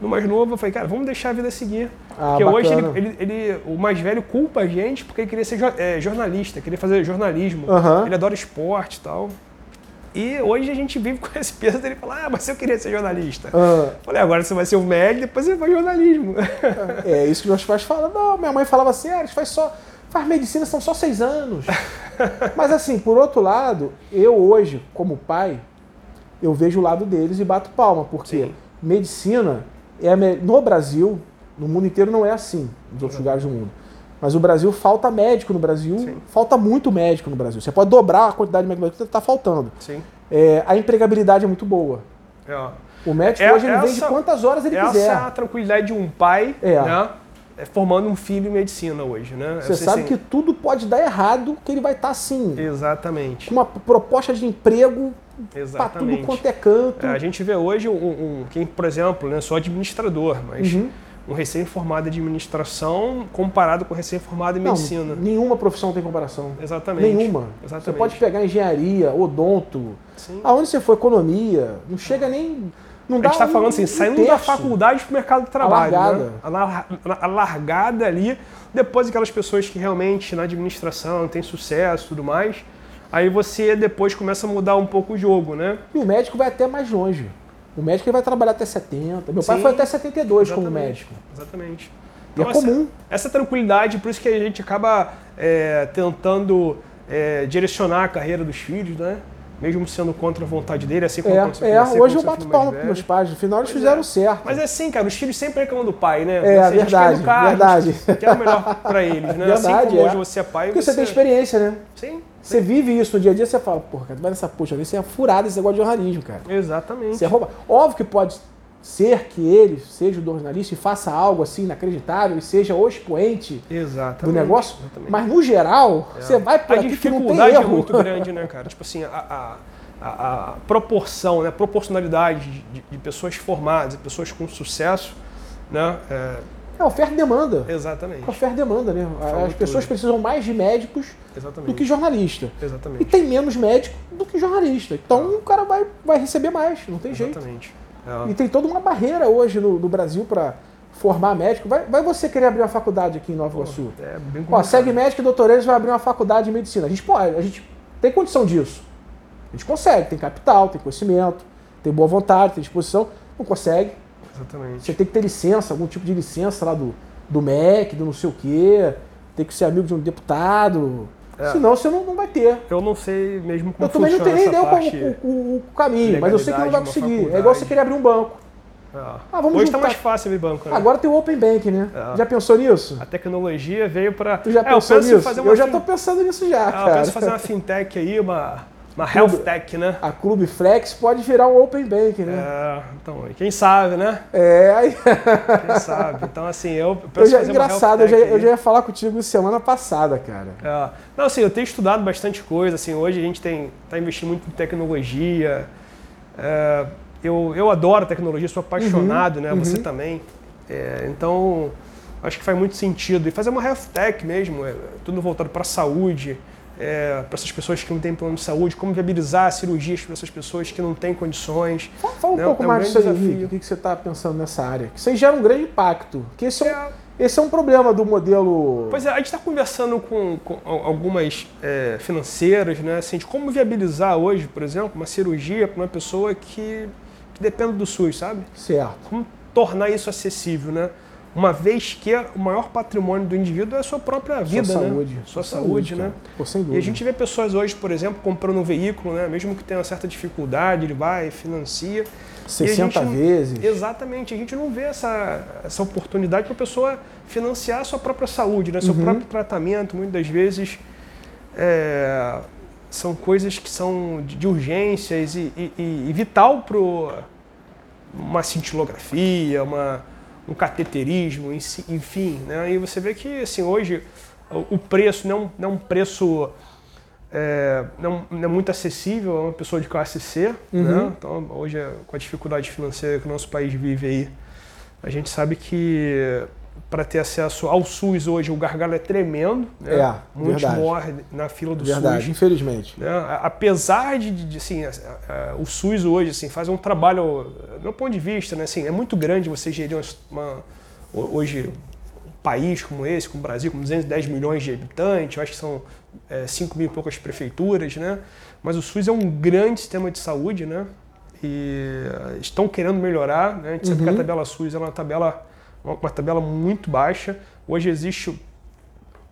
Speaker 2: No mais novo, eu falei, cara, vamos deixar a vida seguir.
Speaker 1: Ah,
Speaker 2: porque hoje ele,
Speaker 1: bacana.
Speaker 2: ele, ele- o mais velho culpa a gente porque ele queria ser é, jornalista, queria fazer jornalismo.
Speaker 1: Aham.
Speaker 2: Ele adora esporte e tal. E hoje a gente vive com esse peso dele falar, ah, mas eu queria ser jornalista.
Speaker 1: Ah,
Speaker 2: Falei, agora você vai ser o médico, depois você vai jornalismo.
Speaker 1: é isso que meus pais falam. Não, minha mãe falava assim, ah, faz só. Faz medicina, são só seis anos. Mas assim, por outro lado, eu hoje, como pai, eu vejo o lado deles e bato palma, porque
Speaker 2: Sim.
Speaker 1: medicina é no Brasil, no mundo inteiro não é assim, nos outros lugares do mundo. Mas o Brasil falta médico no Brasil,
Speaker 2: Sim.
Speaker 1: falta muito médico no Brasil. Você pode dobrar a quantidade de médico que está faltando.
Speaker 2: Sim.
Speaker 1: É, a empregabilidade é muito boa.
Speaker 2: É.
Speaker 1: O médico
Speaker 2: É-
Speaker 1: hoje ele vende
Speaker 2: essa-
Speaker 1: quantas horas ele
Speaker 2: Essa
Speaker 1: quiser.
Speaker 2: é a tranquilidade de um pai,
Speaker 1: É.
Speaker 2: né? é, Formando um filho em medicina hoje, né?
Speaker 1: Você sabe
Speaker 2: assim,
Speaker 1: que tudo pode dar errado, que ele vai estar assim,
Speaker 2: Exatamente.
Speaker 1: com uma proposta de emprego pra tudo
Speaker 2: Exatamente.
Speaker 1: quanto é canto.
Speaker 2: É, a gente vê hoje um, um- quem, por exemplo, né, sou administrador, mas
Speaker 1: Uhum.
Speaker 2: um recém-formado em administração comparado com um recém-formado em
Speaker 1: Não,
Speaker 2: medicina.
Speaker 1: nenhuma profissão tem comparação.
Speaker 2: Exatamente.
Speaker 1: Nenhuma. Você
Speaker 2: Exatamente.
Speaker 1: pode pegar engenharia, odonto,
Speaker 2: Sim.
Speaker 1: aonde você for, economia, não chega nem. Não
Speaker 2: A
Speaker 1: dá
Speaker 2: gente está
Speaker 1: um-
Speaker 2: falando assim, saindo da faculdade para o mercado de trabalho.
Speaker 1: largada.
Speaker 2: Né? A, lar- a largada ali, depois aquelas pessoas que realmente na administração têm sucesso e tudo mais, aí você depois começa a mudar um pouco o jogo, né?
Speaker 1: E o médico vai até mais longe. O médico vai trabalhar até 70. Meu pai
Speaker 2: Sim.
Speaker 1: foi até 72 como médico.
Speaker 2: Exatamente.
Speaker 1: E é
Speaker 2: essa-
Speaker 1: comum.
Speaker 2: Essa, tranquilidade, por isso que a gente acaba é, tentando é, direcionar a carreira dos filhos, né? Mesmo sendo contra a vontade dele, assim como
Speaker 1: É,
Speaker 2: aconteceu
Speaker 1: é
Speaker 2: você,
Speaker 1: hoje
Speaker 2: com
Speaker 1: eu bato palma pros meus pais. No final eles
Speaker 2: Pois
Speaker 1: fizeram
Speaker 2: é.
Speaker 1: certo.
Speaker 2: Mas é assim, cara, os filhos sempre reclamam do pai, né?
Speaker 1: É,
Speaker 2: Assim, a gente
Speaker 1: verdade,
Speaker 2: gente
Speaker 1: verdade.
Speaker 2: quer o melhor pra eles, né? assim
Speaker 1: Verdade,
Speaker 2: como
Speaker 1: é.
Speaker 2: hoje você é pai,
Speaker 1: Porque você tem experiência, né?
Speaker 2: Sim,
Speaker 1: Você vive isso no dia a dia, você fala, porra, cara, vai nessa puxa, isso é furado esse negócio de jornalismo, cara.
Speaker 2: exatamente.
Speaker 1: Você é rouba. Óbvio que pode ser que ele seja o jornalista e faça algo assim inacreditável e seja o expoente
Speaker 2: Exatamente.
Speaker 1: do negócio,
Speaker 2: exatamente.
Speaker 1: mas no geral,
Speaker 2: É.
Speaker 1: você vai por
Speaker 2: a dificuldade é muito grande, né, cara? Tipo assim, a, a, a, proporção, né, a proporcionalidade de, de pessoas formadas e pessoas com sucesso, né? É,
Speaker 1: É oferta e demanda.
Speaker 2: exatamente.
Speaker 1: Oferta e demanda, né?
Speaker 2: Falou
Speaker 1: As pessoas
Speaker 2: tudo.
Speaker 1: precisam mais de médicos
Speaker 2: Exatamente.
Speaker 1: do que jornalista. E
Speaker 2: Exatamente.
Speaker 1: tem menos médico do que jornalista. Então o cara vai, vai receber mais, não tem jeito.
Speaker 2: Exatamente. É.
Speaker 1: E tem toda uma barreira hoje no, no Brasil para formar médico. Vai, vai você querer abrir uma faculdade aqui em Nova Iguaçu?
Speaker 2: É bem
Speaker 1: Ó, segue médico e doutorês vai abrir uma faculdade de medicina. A gente pode, a gente tem condição disso. A gente consegue, tem capital, tem conhecimento, tem boa vontade, tem disposição. Não consegue.
Speaker 2: Exatamente.
Speaker 1: Você tem que ter licença, algum tipo de licença lá do, do MEC, do não sei o quê. Tem que ser amigo de um deputado.
Speaker 2: É.
Speaker 1: Senão você não, não vai ter.
Speaker 2: Eu não sei mesmo como
Speaker 1: Eu também não tenho nem ideia o, o- caminho, mas eu sei que não vai conseguir. É igual você querer abrir um banco.
Speaker 2: É.
Speaker 1: Ah, vamos
Speaker 2: Hoje
Speaker 1: juntar.
Speaker 2: tá mais fácil abrir banco, né?
Speaker 1: Agora tem o Open Bank, né?
Speaker 2: É.
Speaker 1: Já pensou nisso?
Speaker 2: A tecnologia veio para.
Speaker 1: Tu já
Speaker 2: é, eu
Speaker 1: pensou
Speaker 2: penso em
Speaker 1: nisso? Eu já
Speaker 2: fin-
Speaker 1: tô pensando nisso já,
Speaker 2: Ah, eu
Speaker 1: cara.
Speaker 2: penso em fazer uma fintech aí, uma, uma health tech, né?
Speaker 1: A Clube Flex pode virar um Open Bank, né?
Speaker 2: É, então, quem sabe, né?
Speaker 1: É, aí.
Speaker 2: Quem sabe? Então, assim, eu penso
Speaker 1: Eu já,
Speaker 2: fazer
Speaker 1: engraçado, eu já, eu já ia falar contigo semana passada, cara.
Speaker 2: É. Não, assim, eu tenho estudado bastante coisa, assim, hoje a gente tem tá investindo muito em tecnologia. É, eu, eu adoro tecnologia, sou apaixonado, né? Você
Speaker 1: uhum.
Speaker 2: também. É, então, acho que faz muito sentido. E fazer uma health tech mesmo, é, tudo voltado para a saúde, é, para essas pessoas que não têm plano de saúde, como viabilizar cirurgias para essas pessoas que não têm condições.
Speaker 1: Fala, fala um
Speaker 2: Não,
Speaker 1: pouco
Speaker 2: é um
Speaker 1: mais disso aí. O que você está pensando nessa área? Que isso aí gera um grande impacto. Que esse é um,
Speaker 2: É,
Speaker 1: esse é um problema do modelo.
Speaker 2: Pois é, a gente está conversando com, com al- algumas é, financeiras, né, assim, de como viabilizar hoje, por exemplo, uma cirurgia para uma pessoa que, que depende do SUS, sabe?
Speaker 1: Certo.
Speaker 2: Como tornar isso acessível, né? Uma vez que o maior patrimônio do indivíduo é a sua própria vida,
Speaker 1: Sua
Speaker 2: né?
Speaker 1: saúde.
Speaker 2: Sua saúde, né?
Speaker 1: cara. Pô, sem
Speaker 2: E
Speaker 1: dúvida.
Speaker 2: a gente vê pessoas hoje, por exemplo, comprando um veículo, né? Mesmo que tenha uma certa dificuldade, ele vai, financia.
Speaker 1: 60
Speaker 2: e a gente-
Speaker 1: vezes.
Speaker 2: Exatamente, a gente não vê essa, essa oportunidade para a pessoa financiar a sua própria saúde, né? seu
Speaker 1: Uhum.
Speaker 2: próprio tratamento. Muitas das vezes é, são coisas que são de, de urgências e, e- e- e vital para uma cintilografia, uma, um cateterismo, enfim. Né? E você vê que assim, hoje o, preço não, é não é um preço é, não, não é muito acessível a uma pessoa de classe C.
Speaker 1: Uhum.
Speaker 2: Né? Então, hoje, com a dificuldade financeira que o nosso país vive aí, a gente sabe que para ter acesso ao SUS hoje o gargalo é tremendo. Né?
Speaker 1: É,
Speaker 2: Muitos
Speaker 1: verdade.
Speaker 2: morrem na fila do
Speaker 1: Verdade,
Speaker 2: SUS.
Speaker 1: infelizmente.
Speaker 2: né? Apesar de, de, assim, a- a- o SUS hoje assim, faz um trabalho, do meu ponto de vista, né, assim, é muito grande você gerir uma, hoje um país como esse, como o Brasil, com 210 milhões de habitantes, eu acho que são é, 5 mil e poucas prefeituras, né? mas o SUS é um grande sistema de saúde, né? e eh, estão querendo melhorar. Né? A gente sabe que a
Speaker 1: Uhum.
Speaker 2: tabela SUS é uma tabela, uma, tabela muito baixa. Hoje existe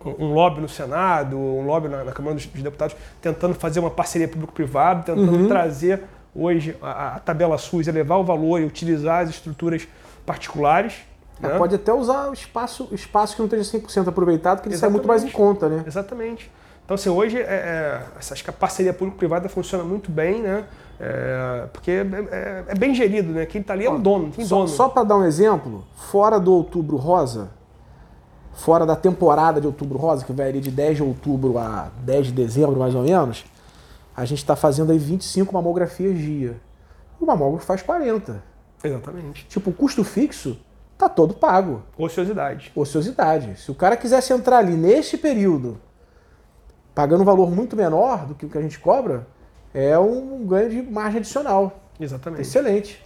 Speaker 2: um lobby no Senado, um lobby na, na Câmara dos dos Deputados, tentando fazer uma parceria público-privada, tentando
Speaker 1: Uhum.
Speaker 2: trazer hoje a, a tabela SUS, elevar o valor e utilizar as estruturas particulares.
Speaker 1: É,
Speaker 2: né?
Speaker 1: Pode até usar o espaço, o espaço que não esteja 100% aproveitado, que ele sai muito mais em conta, né?
Speaker 2: Exatamente. Então, assim, hoje, é, é, acho que a parceria público-privada funciona muito bem, né? É, porque é, é- é bem gerido, né? Quem está ali é um dono, tem
Speaker 1: Só,
Speaker 2: dono.
Speaker 1: só para dar um exemplo, fora do Outubro Rosa, fora da temporada de Outubro Rosa, que vai ali de 10 de outubro a 10 de dezembro, mais ou menos, a gente está fazendo aí 25 mamografias dia. O mamógrafo faz 40.
Speaker 2: Exatamente.
Speaker 1: Tipo, o custo fixo tá todo pago.
Speaker 2: Ociosidade.
Speaker 1: Ociosidade. Se o cara quisesse entrar ali neste período, pagando um valor muito menor do que o que a gente cobra, é um ganho de margem adicional.
Speaker 2: Exatamente.
Speaker 1: Excelente.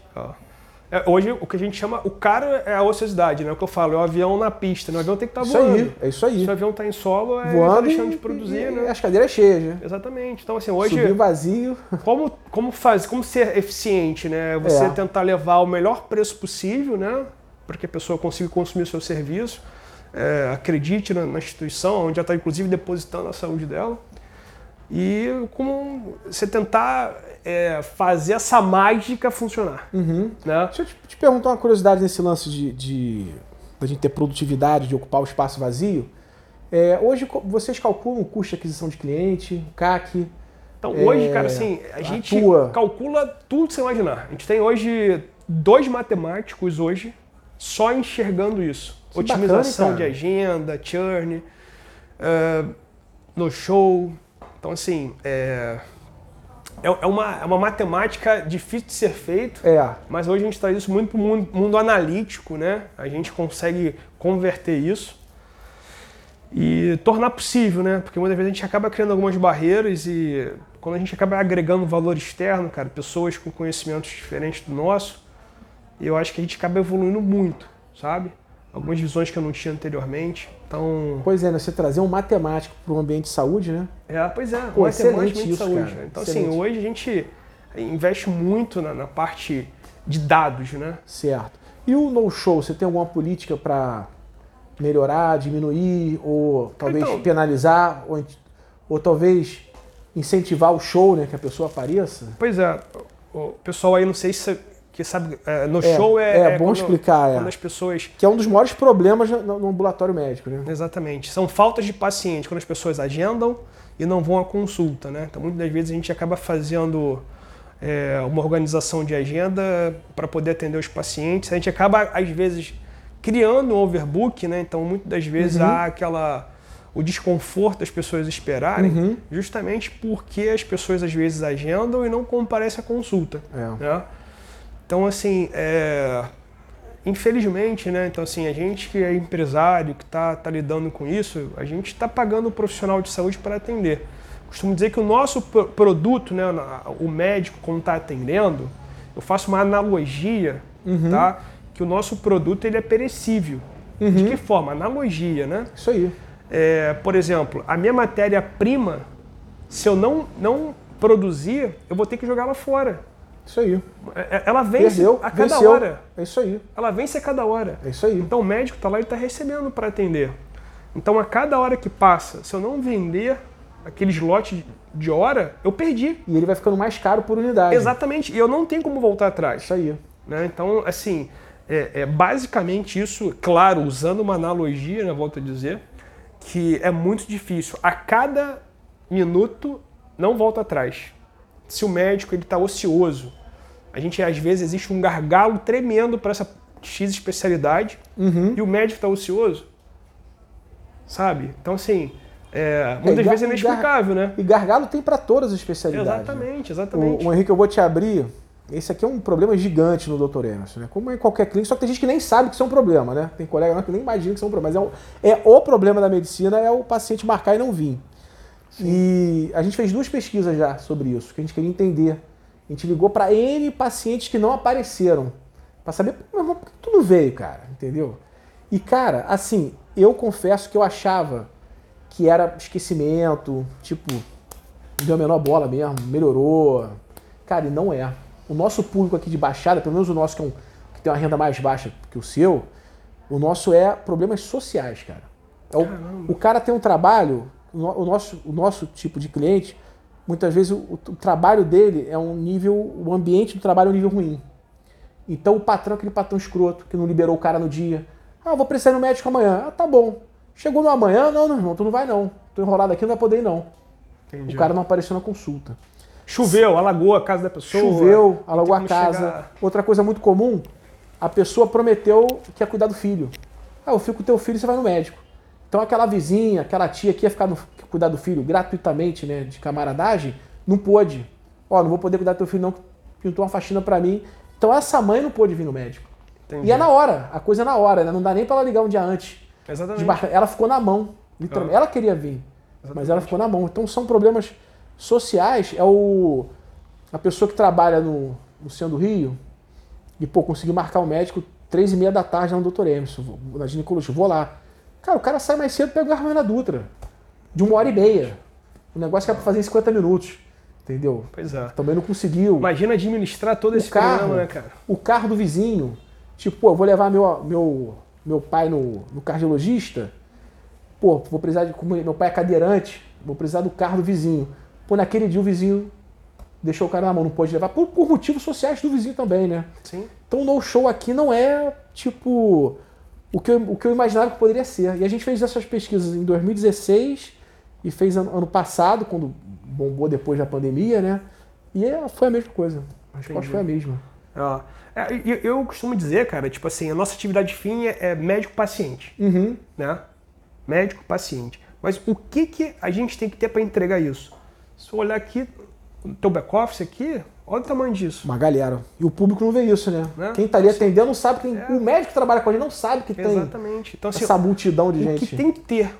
Speaker 2: É, hoje, o que a gente chama, o caro é a ociosidade, né? O que eu falo, é o avião na pista, né? O avião tem que estar
Speaker 1: Isso
Speaker 2: voando.
Speaker 1: aí, é isso aí.
Speaker 2: Se o avião está em solo, é, tá
Speaker 1: Voando
Speaker 2: deixando
Speaker 1: e-
Speaker 2: de produzir,
Speaker 1: e
Speaker 2: né?
Speaker 1: as cadeiras cheias, né?
Speaker 2: Exatamente. Então, assim, hoje,
Speaker 1: Subir vazio.
Speaker 2: como, como fazer, como ser eficiente, né? Você
Speaker 1: É.
Speaker 2: tentar levar o melhor preço possível, né? Para que a pessoa consiga consumir o seu serviço, é, acredite na, na instituição, onde ela está inclusive depositando a saúde dela. E como você tentar é, fazer essa mágica funcionar.
Speaker 1: Uhum.
Speaker 2: Né?
Speaker 1: Deixa eu te, te perguntar uma curiosidade nesse lance de, de da gente ter produtividade, de ocupar o espaço vazio. É, hoje vocês calculam o custo de aquisição de cliente, o CAC?
Speaker 2: Então,
Speaker 1: É,
Speaker 2: hoje, cara, assim, a gente calcula tudo que você imaginar. A gente tem hoje dois matemáticos hoje só enxergando isso.
Speaker 1: Que
Speaker 2: Otimização
Speaker 1: bacana,
Speaker 2: de agenda, churn, eh, no show. Então, assim, é, é, é uma, é uma matemática difícil de ser feito,
Speaker 1: É,
Speaker 2: mas hoje a gente traz isso muito para o mundo, mundo analítico, né? A gente consegue converter isso e tornar possível, né? Porque muitas vezes a gente acaba criando algumas barreiras e quando a gente acaba agregando valor externo, cara, pessoas com conhecimentos diferentes do nosso, eu acho que a gente acaba evoluindo muito, sabe? Algumas visões que eu não tinha anteriormente. Então,
Speaker 1: pois é, né, você trazer um matemático para um ambiente de saúde, né?
Speaker 2: é, pois é,
Speaker 1: Pô, excelente
Speaker 2: de saúde.
Speaker 1: cara,
Speaker 2: Então,
Speaker 1: excelente.
Speaker 2: assim, hoje a gente investe muito na, na parte de dados, né?
Speaker 1: Certo. E o no-show, você tem alguma política para melhorar, diminuir, ou talvez
Speaker 2: Então-
Speaker 1: penalizar, ou, ou talvez incentivar o show, né? Que a pessoa apareça?
Speaker 2: Pois é, o pessoal aí não sei se que sabe, é, no
Speaker 1: É,
Speaker 2: show é,
Speaker 1: é bom
Speaker 2: quando,
Speaker 1: explicar, é.
Speaker 2: quando as pessoas
Speaker 1: Que é um dos maiores problemas no, no ambulatório médico, né?
Speaker 2: Exatamente. São faltas de paciente quando as pessoas agendam e não vão à consulta, né? Então, muitas das vezes a gente acaba fazendo é, uma organização de agenda para poder atender os pacientes. A gente acaba, às vezes, criando um overbook, né? Então, muitas das vezes
Speaker 1: Uhum.
Speaker 2: há aquela o desconforto das pessoas esperarem,
Speaker 1: Uhum.
Speaker 2: justamente porque as pessoas às vezes agendam e não comparecem à consulta.
Speaker 1: É.
Speaker 2: né? Então, assim, é, infelizmente, né? Então, assim, a gente que é empresário, que está tá lidando com isso, a gente está pagando o profissional de saúde para atender. Costumo dizer que o nosso pro- produto, né, o médico, quando está atendendo, eu faço uma analogia,
Speaker 1: Uhum.
Speaker 2: tá? Que o nosso produto ele é perecível. De que forma? Analogia, né?
Speaker 1: Isso aí.
Speaker 2: É, por exemplo, a minha matéria-prima, se eu não, não produzir, eu vou ter que jogá-la fora.
Speaker 1: Isso aí.
Speaker 2: É- Ela vence
Speaker 1: Perdeu,
Speaker 2: a cada
Speaker 1: venceu.
Speaker 2: hora.
Speaker 1: É isso aí.
Speaker 2: Ela vence a cada hora.
Speaker 1: É isso aí.
Speaker 2: Então o médico está lá e está recebendo para atender. Então a cada hora que passa, se eu não vender aqueles lotes de hora, eu perdi.
Speaker 1: E ele vai ficando mais caro por unidade.
Speaker 2: Exatamente. E eu não tenho como voltar atrás.
Speaker 1: Isso aí.
Speaker 2: né? Então, assim, é, é basicamente isso, claro, usando uma analogia, né, volto a dizer, que é muito difícil. A cada minuto, não volta atrás. Se o médico ele está ocioso, a gente às vezes existe um gargalo tremendo para essa X especialidade
Speaker 1: Uhum.
Speaker 2: e o médico está ocioso, sabe? Então, assim, é, muitas
Speaker 1: gar-
Speaker 2: vezes é inexplicável, né?
Speaker 1: E gargalo tem para todas as especialidades. né?
Speaker 2: Exatamente, exatamente.
Speaker 1: O, o Henrique, eu vou te abrir. Esse aqui é um problema gigante no Dr. Emerson, né? Como em qualquer clínica, só que tem gente que nem sabe que isso é um problema, né? Tem colega que nem imagina que isso é um problema. Mas é, um- é o problema da medicina é o paciente marcar e não vir. E a gente fez duas pesquisas já sobre isso, que a gente queria entender. A gente ligou para N pacientes que não apareceram. Pra saber, meu irmão, por que tu não veio, cara? Entendeu? E, cara, assim, eu confesso que eu achava que era esquecimento, tipo, deu a menor bola mesmo, melhorou. Cara, e não é. O nosso público aqui de Baixada, pelo menos o nosso que, é um- que tem uma renda mais baixa que o seu, o nosso é problemas sociais, cara. É o, o cara tem um trabalho, o nosso, o nosso tipo de cliente, muitas vezes o, o trabalho dele é um nível, o ambiente do trabalho é um nível ruim. Então o patrão é aquele patrão escroto, que não liberou o cara no dia. Ah, vou precisar ir no médico amanhã. Ah, tá bom. Chegou no amanhã, não, não, irmão, tu não vai não. Tô enrolado aqui, não vai poder ir não.
Speaker 2: Entendi.
Speaker 1: O cara não apareceu na consulta.
Speaker 2: Choveu, alagou a casa da pessoa.
Speaker 1: Choveu, alagou a casa.
Speaker 2: chegar.
Speaker 1: Outra coisa muito comum, a pessoa prometeu que ia cuidar do filho. Ah, eu fico com teu filho e você vai no médico. Então aquela vizinha, aquela tia que ia ficar no, cuidar do filho gratuitamente, né, de camaradagem, não pôde. Ó, não vou poder cuidar do teu filho não, pintou uma faxina pra mim. Então essa mãe não pôde vir no médico.
Speaker 2: Entendi.
Speaker 1: E é na hora, a coisa é na hora, né? Não dá nem pra ela ligar um dia antes.
Speaker 2: Exatamente.
Speaker 1: Ela ficou na mão, literalmente. Ela queria vir, mas ela ficou na mão. Então são problemas sociais. É o a pessoa que trabalha no, no centro do Rio e, pô, conseguiu marcar o médico três e meia da tarde lá no Dr. Emerson, na ginecologia, vou lá. Cara, o cara sai mais cedo e pega o Armando Dutra, de uma hora e meia. O negócio que é pra fazer em 50 minutos, entendeu?
Speaker 2: Pois é.
Speaker 1: Também não conseguiu.
Speaker 2: Imagina administrar todo esse
Speaker 1: carro.
Speaker 2: programa, né, cara?
Speaker 1: o carro do vizinho, tipo, pô, eu vou levar meu, meu, meu pai no, no cardiologista, pô, vou precisar de. Como meu pai é cadeirante, vou precisar do carro do vizinho. Pô, naquele dia o vizinho deixou o cara na mão, não pôde levar, por, por motivos sociais do vizinho também, né?
Speaker 2: Sim.
Speaker 1: Então o no-show aqui não é, tipo, o que, eu, o que eu imaginava que poderia ser. E a gente fez essas pesquisas em 2016 e fez ano, ano passado, quando bombou depois da pandemia, né? E é, foi a mesma coisa. A resposta
Speaker 2: Entendi.
Speaker 1: foi a mesma.
Speaker 2: Ó, é, eu, eu costumo dizer, cara, tipo assim, a nossa atividade fim é, é médico-paciente,
Speaker 1: Uhum.
Speaker 2: né? Médico-paciente. Mas o que, que a gente tem que ter para entregar isso? Se eu olhar aqui, o teu back-office aqui, olha o tamanho disso.
Speaker 1: Uma galera. E o público não vê isso, né?
Speaker 2: Né?
Speaker 1: Quem tá ali atendendo não sabe, quem,
Speaker 2: É.
Speaker 1: o médico que trabalha com a gente não sabe que tem
Speaker 2: Exatamente. Então, assim,
Speaker 1: essa multidão de
Speaker 2: o
Speaker 1: gente.
Speaker 2: que tem que ter.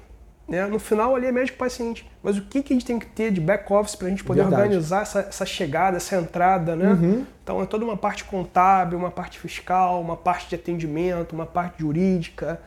Speaker 2: Né? No final ali é médico-paciente. Mas o que, que a gente tem que ter de back-office para a gente poder
Speaker 1: Verdade.
Speaker 2: organizar essa, essa chegada, essa entrada, né?
Speaker 1: Uhum.
Speaker 2: Então é toda uma parte contábil, uma parte fiscal, uma parte de atendimento, uma parte jurídica,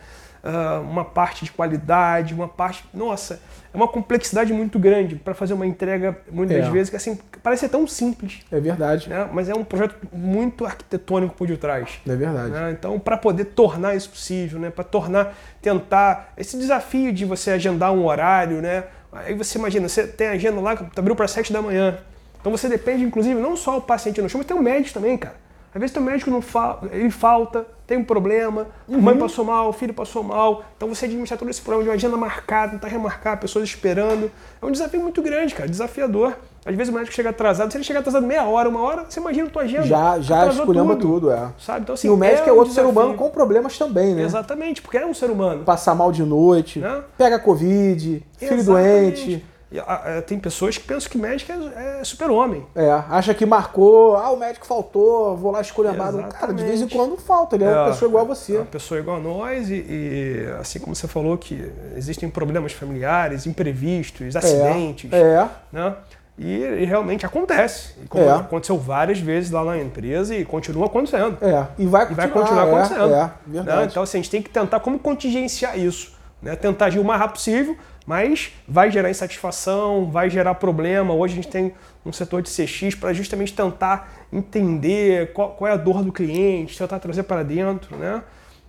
Speaker 2: ah, uma parte de qualidade, uma parte. Nossa, é uma complexidade muito grande para fazer uma entrega, muitas
Speaker 1: É.
Speaker 2: vezes, que assim, parece ser tão simples,
Speaker 1: É verdade.
Speaker 2: né? Mas é um projeto muito arquitetônico por detrás.
Speaker 1: É verdade.
Speaker 2: né? Então, para poder tornar isso possível, né? para tornar, tentar esse desafio de você agendar um horário, né? Aí você imagina, você tem a agenda lá, abriu para 7 da manhã. Então você depende, inclusive, não só o paciente no show, mas tem o médico também, cara. Às vezes tem um médico não fa ele falta, tem um problema, a mãe passou mal, o filho passou mal. Então você administrar todo esse problema de uma agenda marcada, tentar remarcar, pessoas esperando. É um desafio muito grande, cara, desafiador. Às vezes o médico chega atrasado, se ele chegar atrasado meia hora, uma hora, você imagina a tua agenda.
Speaker 1: Já, já escolhemos tudo. é.
Speaker 2: Sabe? Então, assim,
Speaker 1: e o médico é,
Speaker 2: um
Speaker 1: outro ser
Speaker 2: desafio.
Speaker 1: humano com problemas também, né?
Speaker 2: Exatamente, porque é um ser humano.
Speaker 1: Passar mal de noite,
Speaker 2: Né?
Speaker 1: pega Covid, filho
Speaker 2: Exatamente.
Speaker 1: doente.
Speaker 2: E, a- a- tem pessoas que pensam que médico é, é super-homem.
Speaker 1: É, acha que marcou, ah, o médico faltou, vou lá escolher Cara, de vez em quando falta, ele é, uma pessoa igual a
Speaker 2: É
Speaker 1: você.
Speaker 2: uma pessoa igual a nós e, e, assim como você falou que existem problemas familiares, imprevistos, acidentes,
Speaker 1: É,
Speaker 2: né? E, e realmente acontece.
Speaker 1: É.
Speaker 2: Aconteceu várias vezes lá na empresa e continua acontecendo.
Speaker 1: é. E vai
Speaker 2: E vai
Speaker 1: continuar,
Speaker 2: continuar
Speaker 1: é,
Speaker 2: acontecendo.
Speaker 1: É,
Speaker 2: né? Então, assim, a gente tem que tentar como contingenciar isso. Né? Tentar agir o mais rápido possível, mas vai gerar insatisfação, vai gerar problema. Hoje a gente tem um setor de CX para justamente tentar entender qual, qual é a dor do cliente, tentar trazer para dentro, né?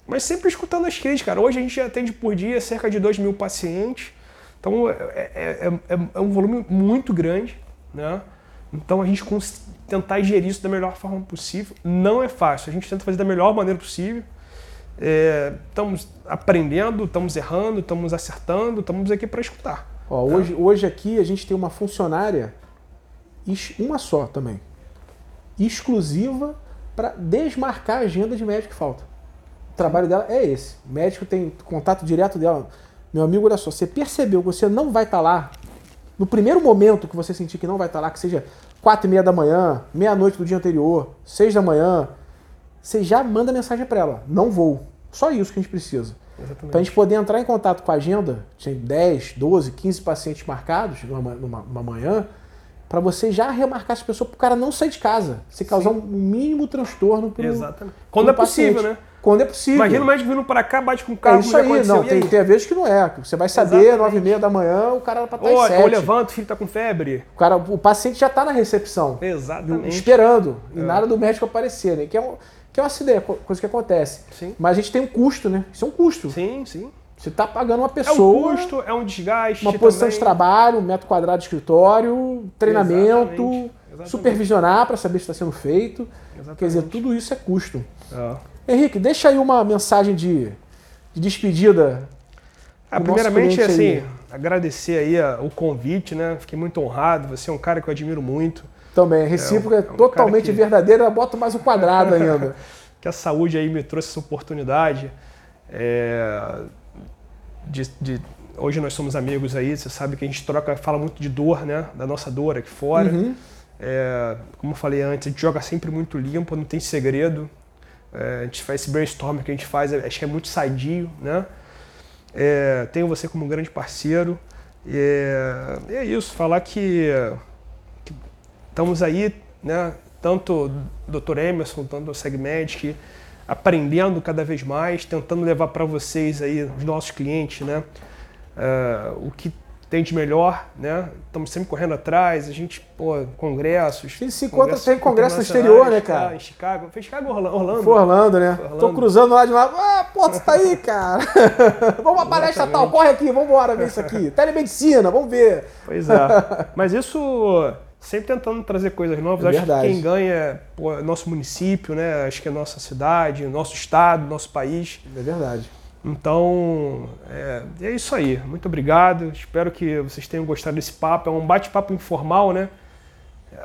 Speaker 2: Mas sempre escutando as críticas, cara. Hoje a gente atende por dia cerca de 2 mil pacientes. Então é, é- é- é um volume muito grande, né? Então a gente tentar gerir isso da melhor forma possível não é fácil. A gente tenta fazer da melhor maneira possível. É, estamos aprendendo, estamos errando, estamos acertando, estamos aqui para escutar.
Speaker 1: Ó, hoje, hoje aqui a gente tem uma funcionária, uma só também, exclusiva para desmarcar a agenda de médico que falta. O trabalho dela é esse. O médico tem contato direto dela. Meu amigo, olha só, você percebeu que você não vai estar lá, no primeiro momento que você sentir que não vai estar lá, que seja quatro e meia da manhã, meia-noite do dia anterior, seis da manhã, você já manda mensagem para ela, não vou. Só isso que a gente precisa. Para a gente poder entrar em contato com a agenda, tem 10, 12, 15 pacientes marcados numa, numa, numa manhã, para você já remarcar essa pessoa para o cara não sair de casa. Se causar um mínimo transtorno para
Speaker 2: Exatamente. Quando é possível, né?
Speaker 1: Quando é possível.
Speaker 2: Imagina o médico vindo para cá, bate com o
Speaker 1: É
Speaker 2: carro,
Speaker 1: isso
Speaker 2: como já
Speaker 1: aí, não.
Speaker 2: e
Speaker 1: Tem,
Speaker 2: aí?
Speaker 1: tem vezes que não é. Você vai saber. 9 e meia da manhã, o cara para estar
Speaker 2: Ou,
Speaker 1: às
Speaker 2: ou
Speaker 1: 7.
Speaker 2: levanta, o filho está com febre.
Speaker 1: O, cara, o paciente já está na recepção.
Speaker 2: Exatamente.
Speaker 1: Esperando. E
Speaker 2: É.
Speaker 1: nada do médico aparecer, né? Que é, um, que é uma ideia, coisa que acontece.
Speaker 2: Sim.
Speaker 1: Mas a gente tem um custo, né? Isso é um custo.
Speaker 2: Sim, sim.
Speaker 1: Você está pagando uma
Speaker 2: É um
Speaker 1: pessoa.
Speaker 2: custo, é um desgaste.
Speaker 1: uma posição de
Speaker 2: também.
Speaker 1: trabalho, um metro quadrado de escritório, treinamento,
Speaker 2: Exatamente, exatamente.
Speaker 1: supervisionar para saber se está sendo feito.
Speaker 2: Exatamente.
Speaker 1: Quer dizer, tudo isso é custo.
Speaker 2: É.
Speaker 1: Henrique, deixa aí uma mensagem de, de despedida.
Speaker 2: Ah, primeiramente, assim,
Speaker 1: aí.
Speaker 2: agradecer aí a- o convite, né? Fiquei muito honrado. Você é um cara que eu admiro muito.
Speaker 1: Também, recíproca,
Speaker 2: É
Speaker 1: é,
Speaker 2: um- é um
Speaker 1: totalmente
Speaker 2: que-
Speaker 1: verdadeira, bota mais um quadrado ainda.
Speaker 2: Que a saúde aí me trouxe essa oportunidade. É, de, de- hoje nós somos amigos aí. Você sabe que a gente troca, fala muito de dor, né? Da nossa dor aqui fora.
Speaker 1: Uhum.
Speaker 2: É, como eu falei antes, a gente joga sempre muito limpo, não tem segredo. É, a gente faz esse brainstorm que a gente faz, acho que é muito sadio, né? É, tenho você como um grande parceiro. É, é isso, falar que, que estamos aí, né? Tanto o Dr. Emerson, tanto o Segmedic, aprendendo cada vez mais, tentando levar para vocês aí, os nossos clientes, né? É, o que tem de melhor, né? Estamos sempre correndo atrás, a gente, pô, congressos.
Speaker 1: A gente se encontra, tem congresso no exterior, né, cara?
Speaker 2: Em Chicago. Foi Chicago Orlando?
Speaker 1: Foi Orlando, né?
Speaker 2: Foi Orlando.
Speaker 1: Tô cruzando lá de lá. Ah, pô, você tá aí, cara. vamos pra palestra tal, corre aqui, vamos embora ver isso aqui. Telemedicina, vamos ver.
Speaker 2: Pois é. Mas isso sempre tentando trazer coisas novas.
Speaker 1: É
Speaker 2: Acho
Speaker 1: verdade.
Speaker 2: que quem ganha é pô, é nosso município, né? Acho que é nossa cidade, nosso estado, nosso país.
Speaker 1: É verdade.
Speaker 2: Então, é, é isso aí. Muito obrigado. Espero que vocês tenham gostado desse papo. É um bate-papo informal, né?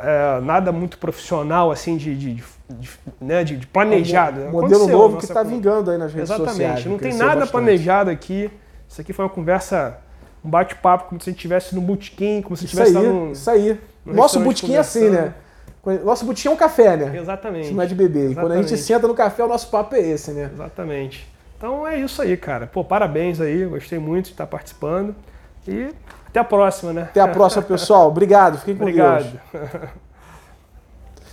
Speaker 2: É, nada muito profissional, assim, de, de, de, né? de, planejado.
Speaker 1: Um modelo
Speaker 2: Aconteceu
Speaker 1: novo
Speaker 2: a
Speaker 1: que tá
Speaker 2: con-
Speaker 1: vingando aí nas redes sociais.
Speaker 2: Exatamente. Não tem
Speaker 1: cresceu
Speaker 2: nada
Speaker 1: bastante.
Speaker 2: planejado aqui. Isso aqui foi uma conversa, um bate-papo, como se a gente estivesse no botequim, como se
Speaker 1: Isso
Speaker 2: estivesse
Speaker 1: aí,
Speaker 2: lá num...
Speaker 1: isso aí.
Speaker 2: num
Speaker 1: Nosso botequim é assim, né? Nosso botequim é um café, né?
Speaker 2: Exatamente.
Speaker 1: Isso não é de beber. E quando a gente
Speaker 2: Exatamente.
Speaker 1: senta no café, o nosso papo é esse, né?
Speaker 2: Exatamente. Então é isso aí, cara. Pô, parabéns aí. Gostei muito de estar participando. E até a próxima, né?
Speaker 1: Até a próxima, pessoal. Obrigado. Fiquem com Deus.
Speaker 2: Obrigado.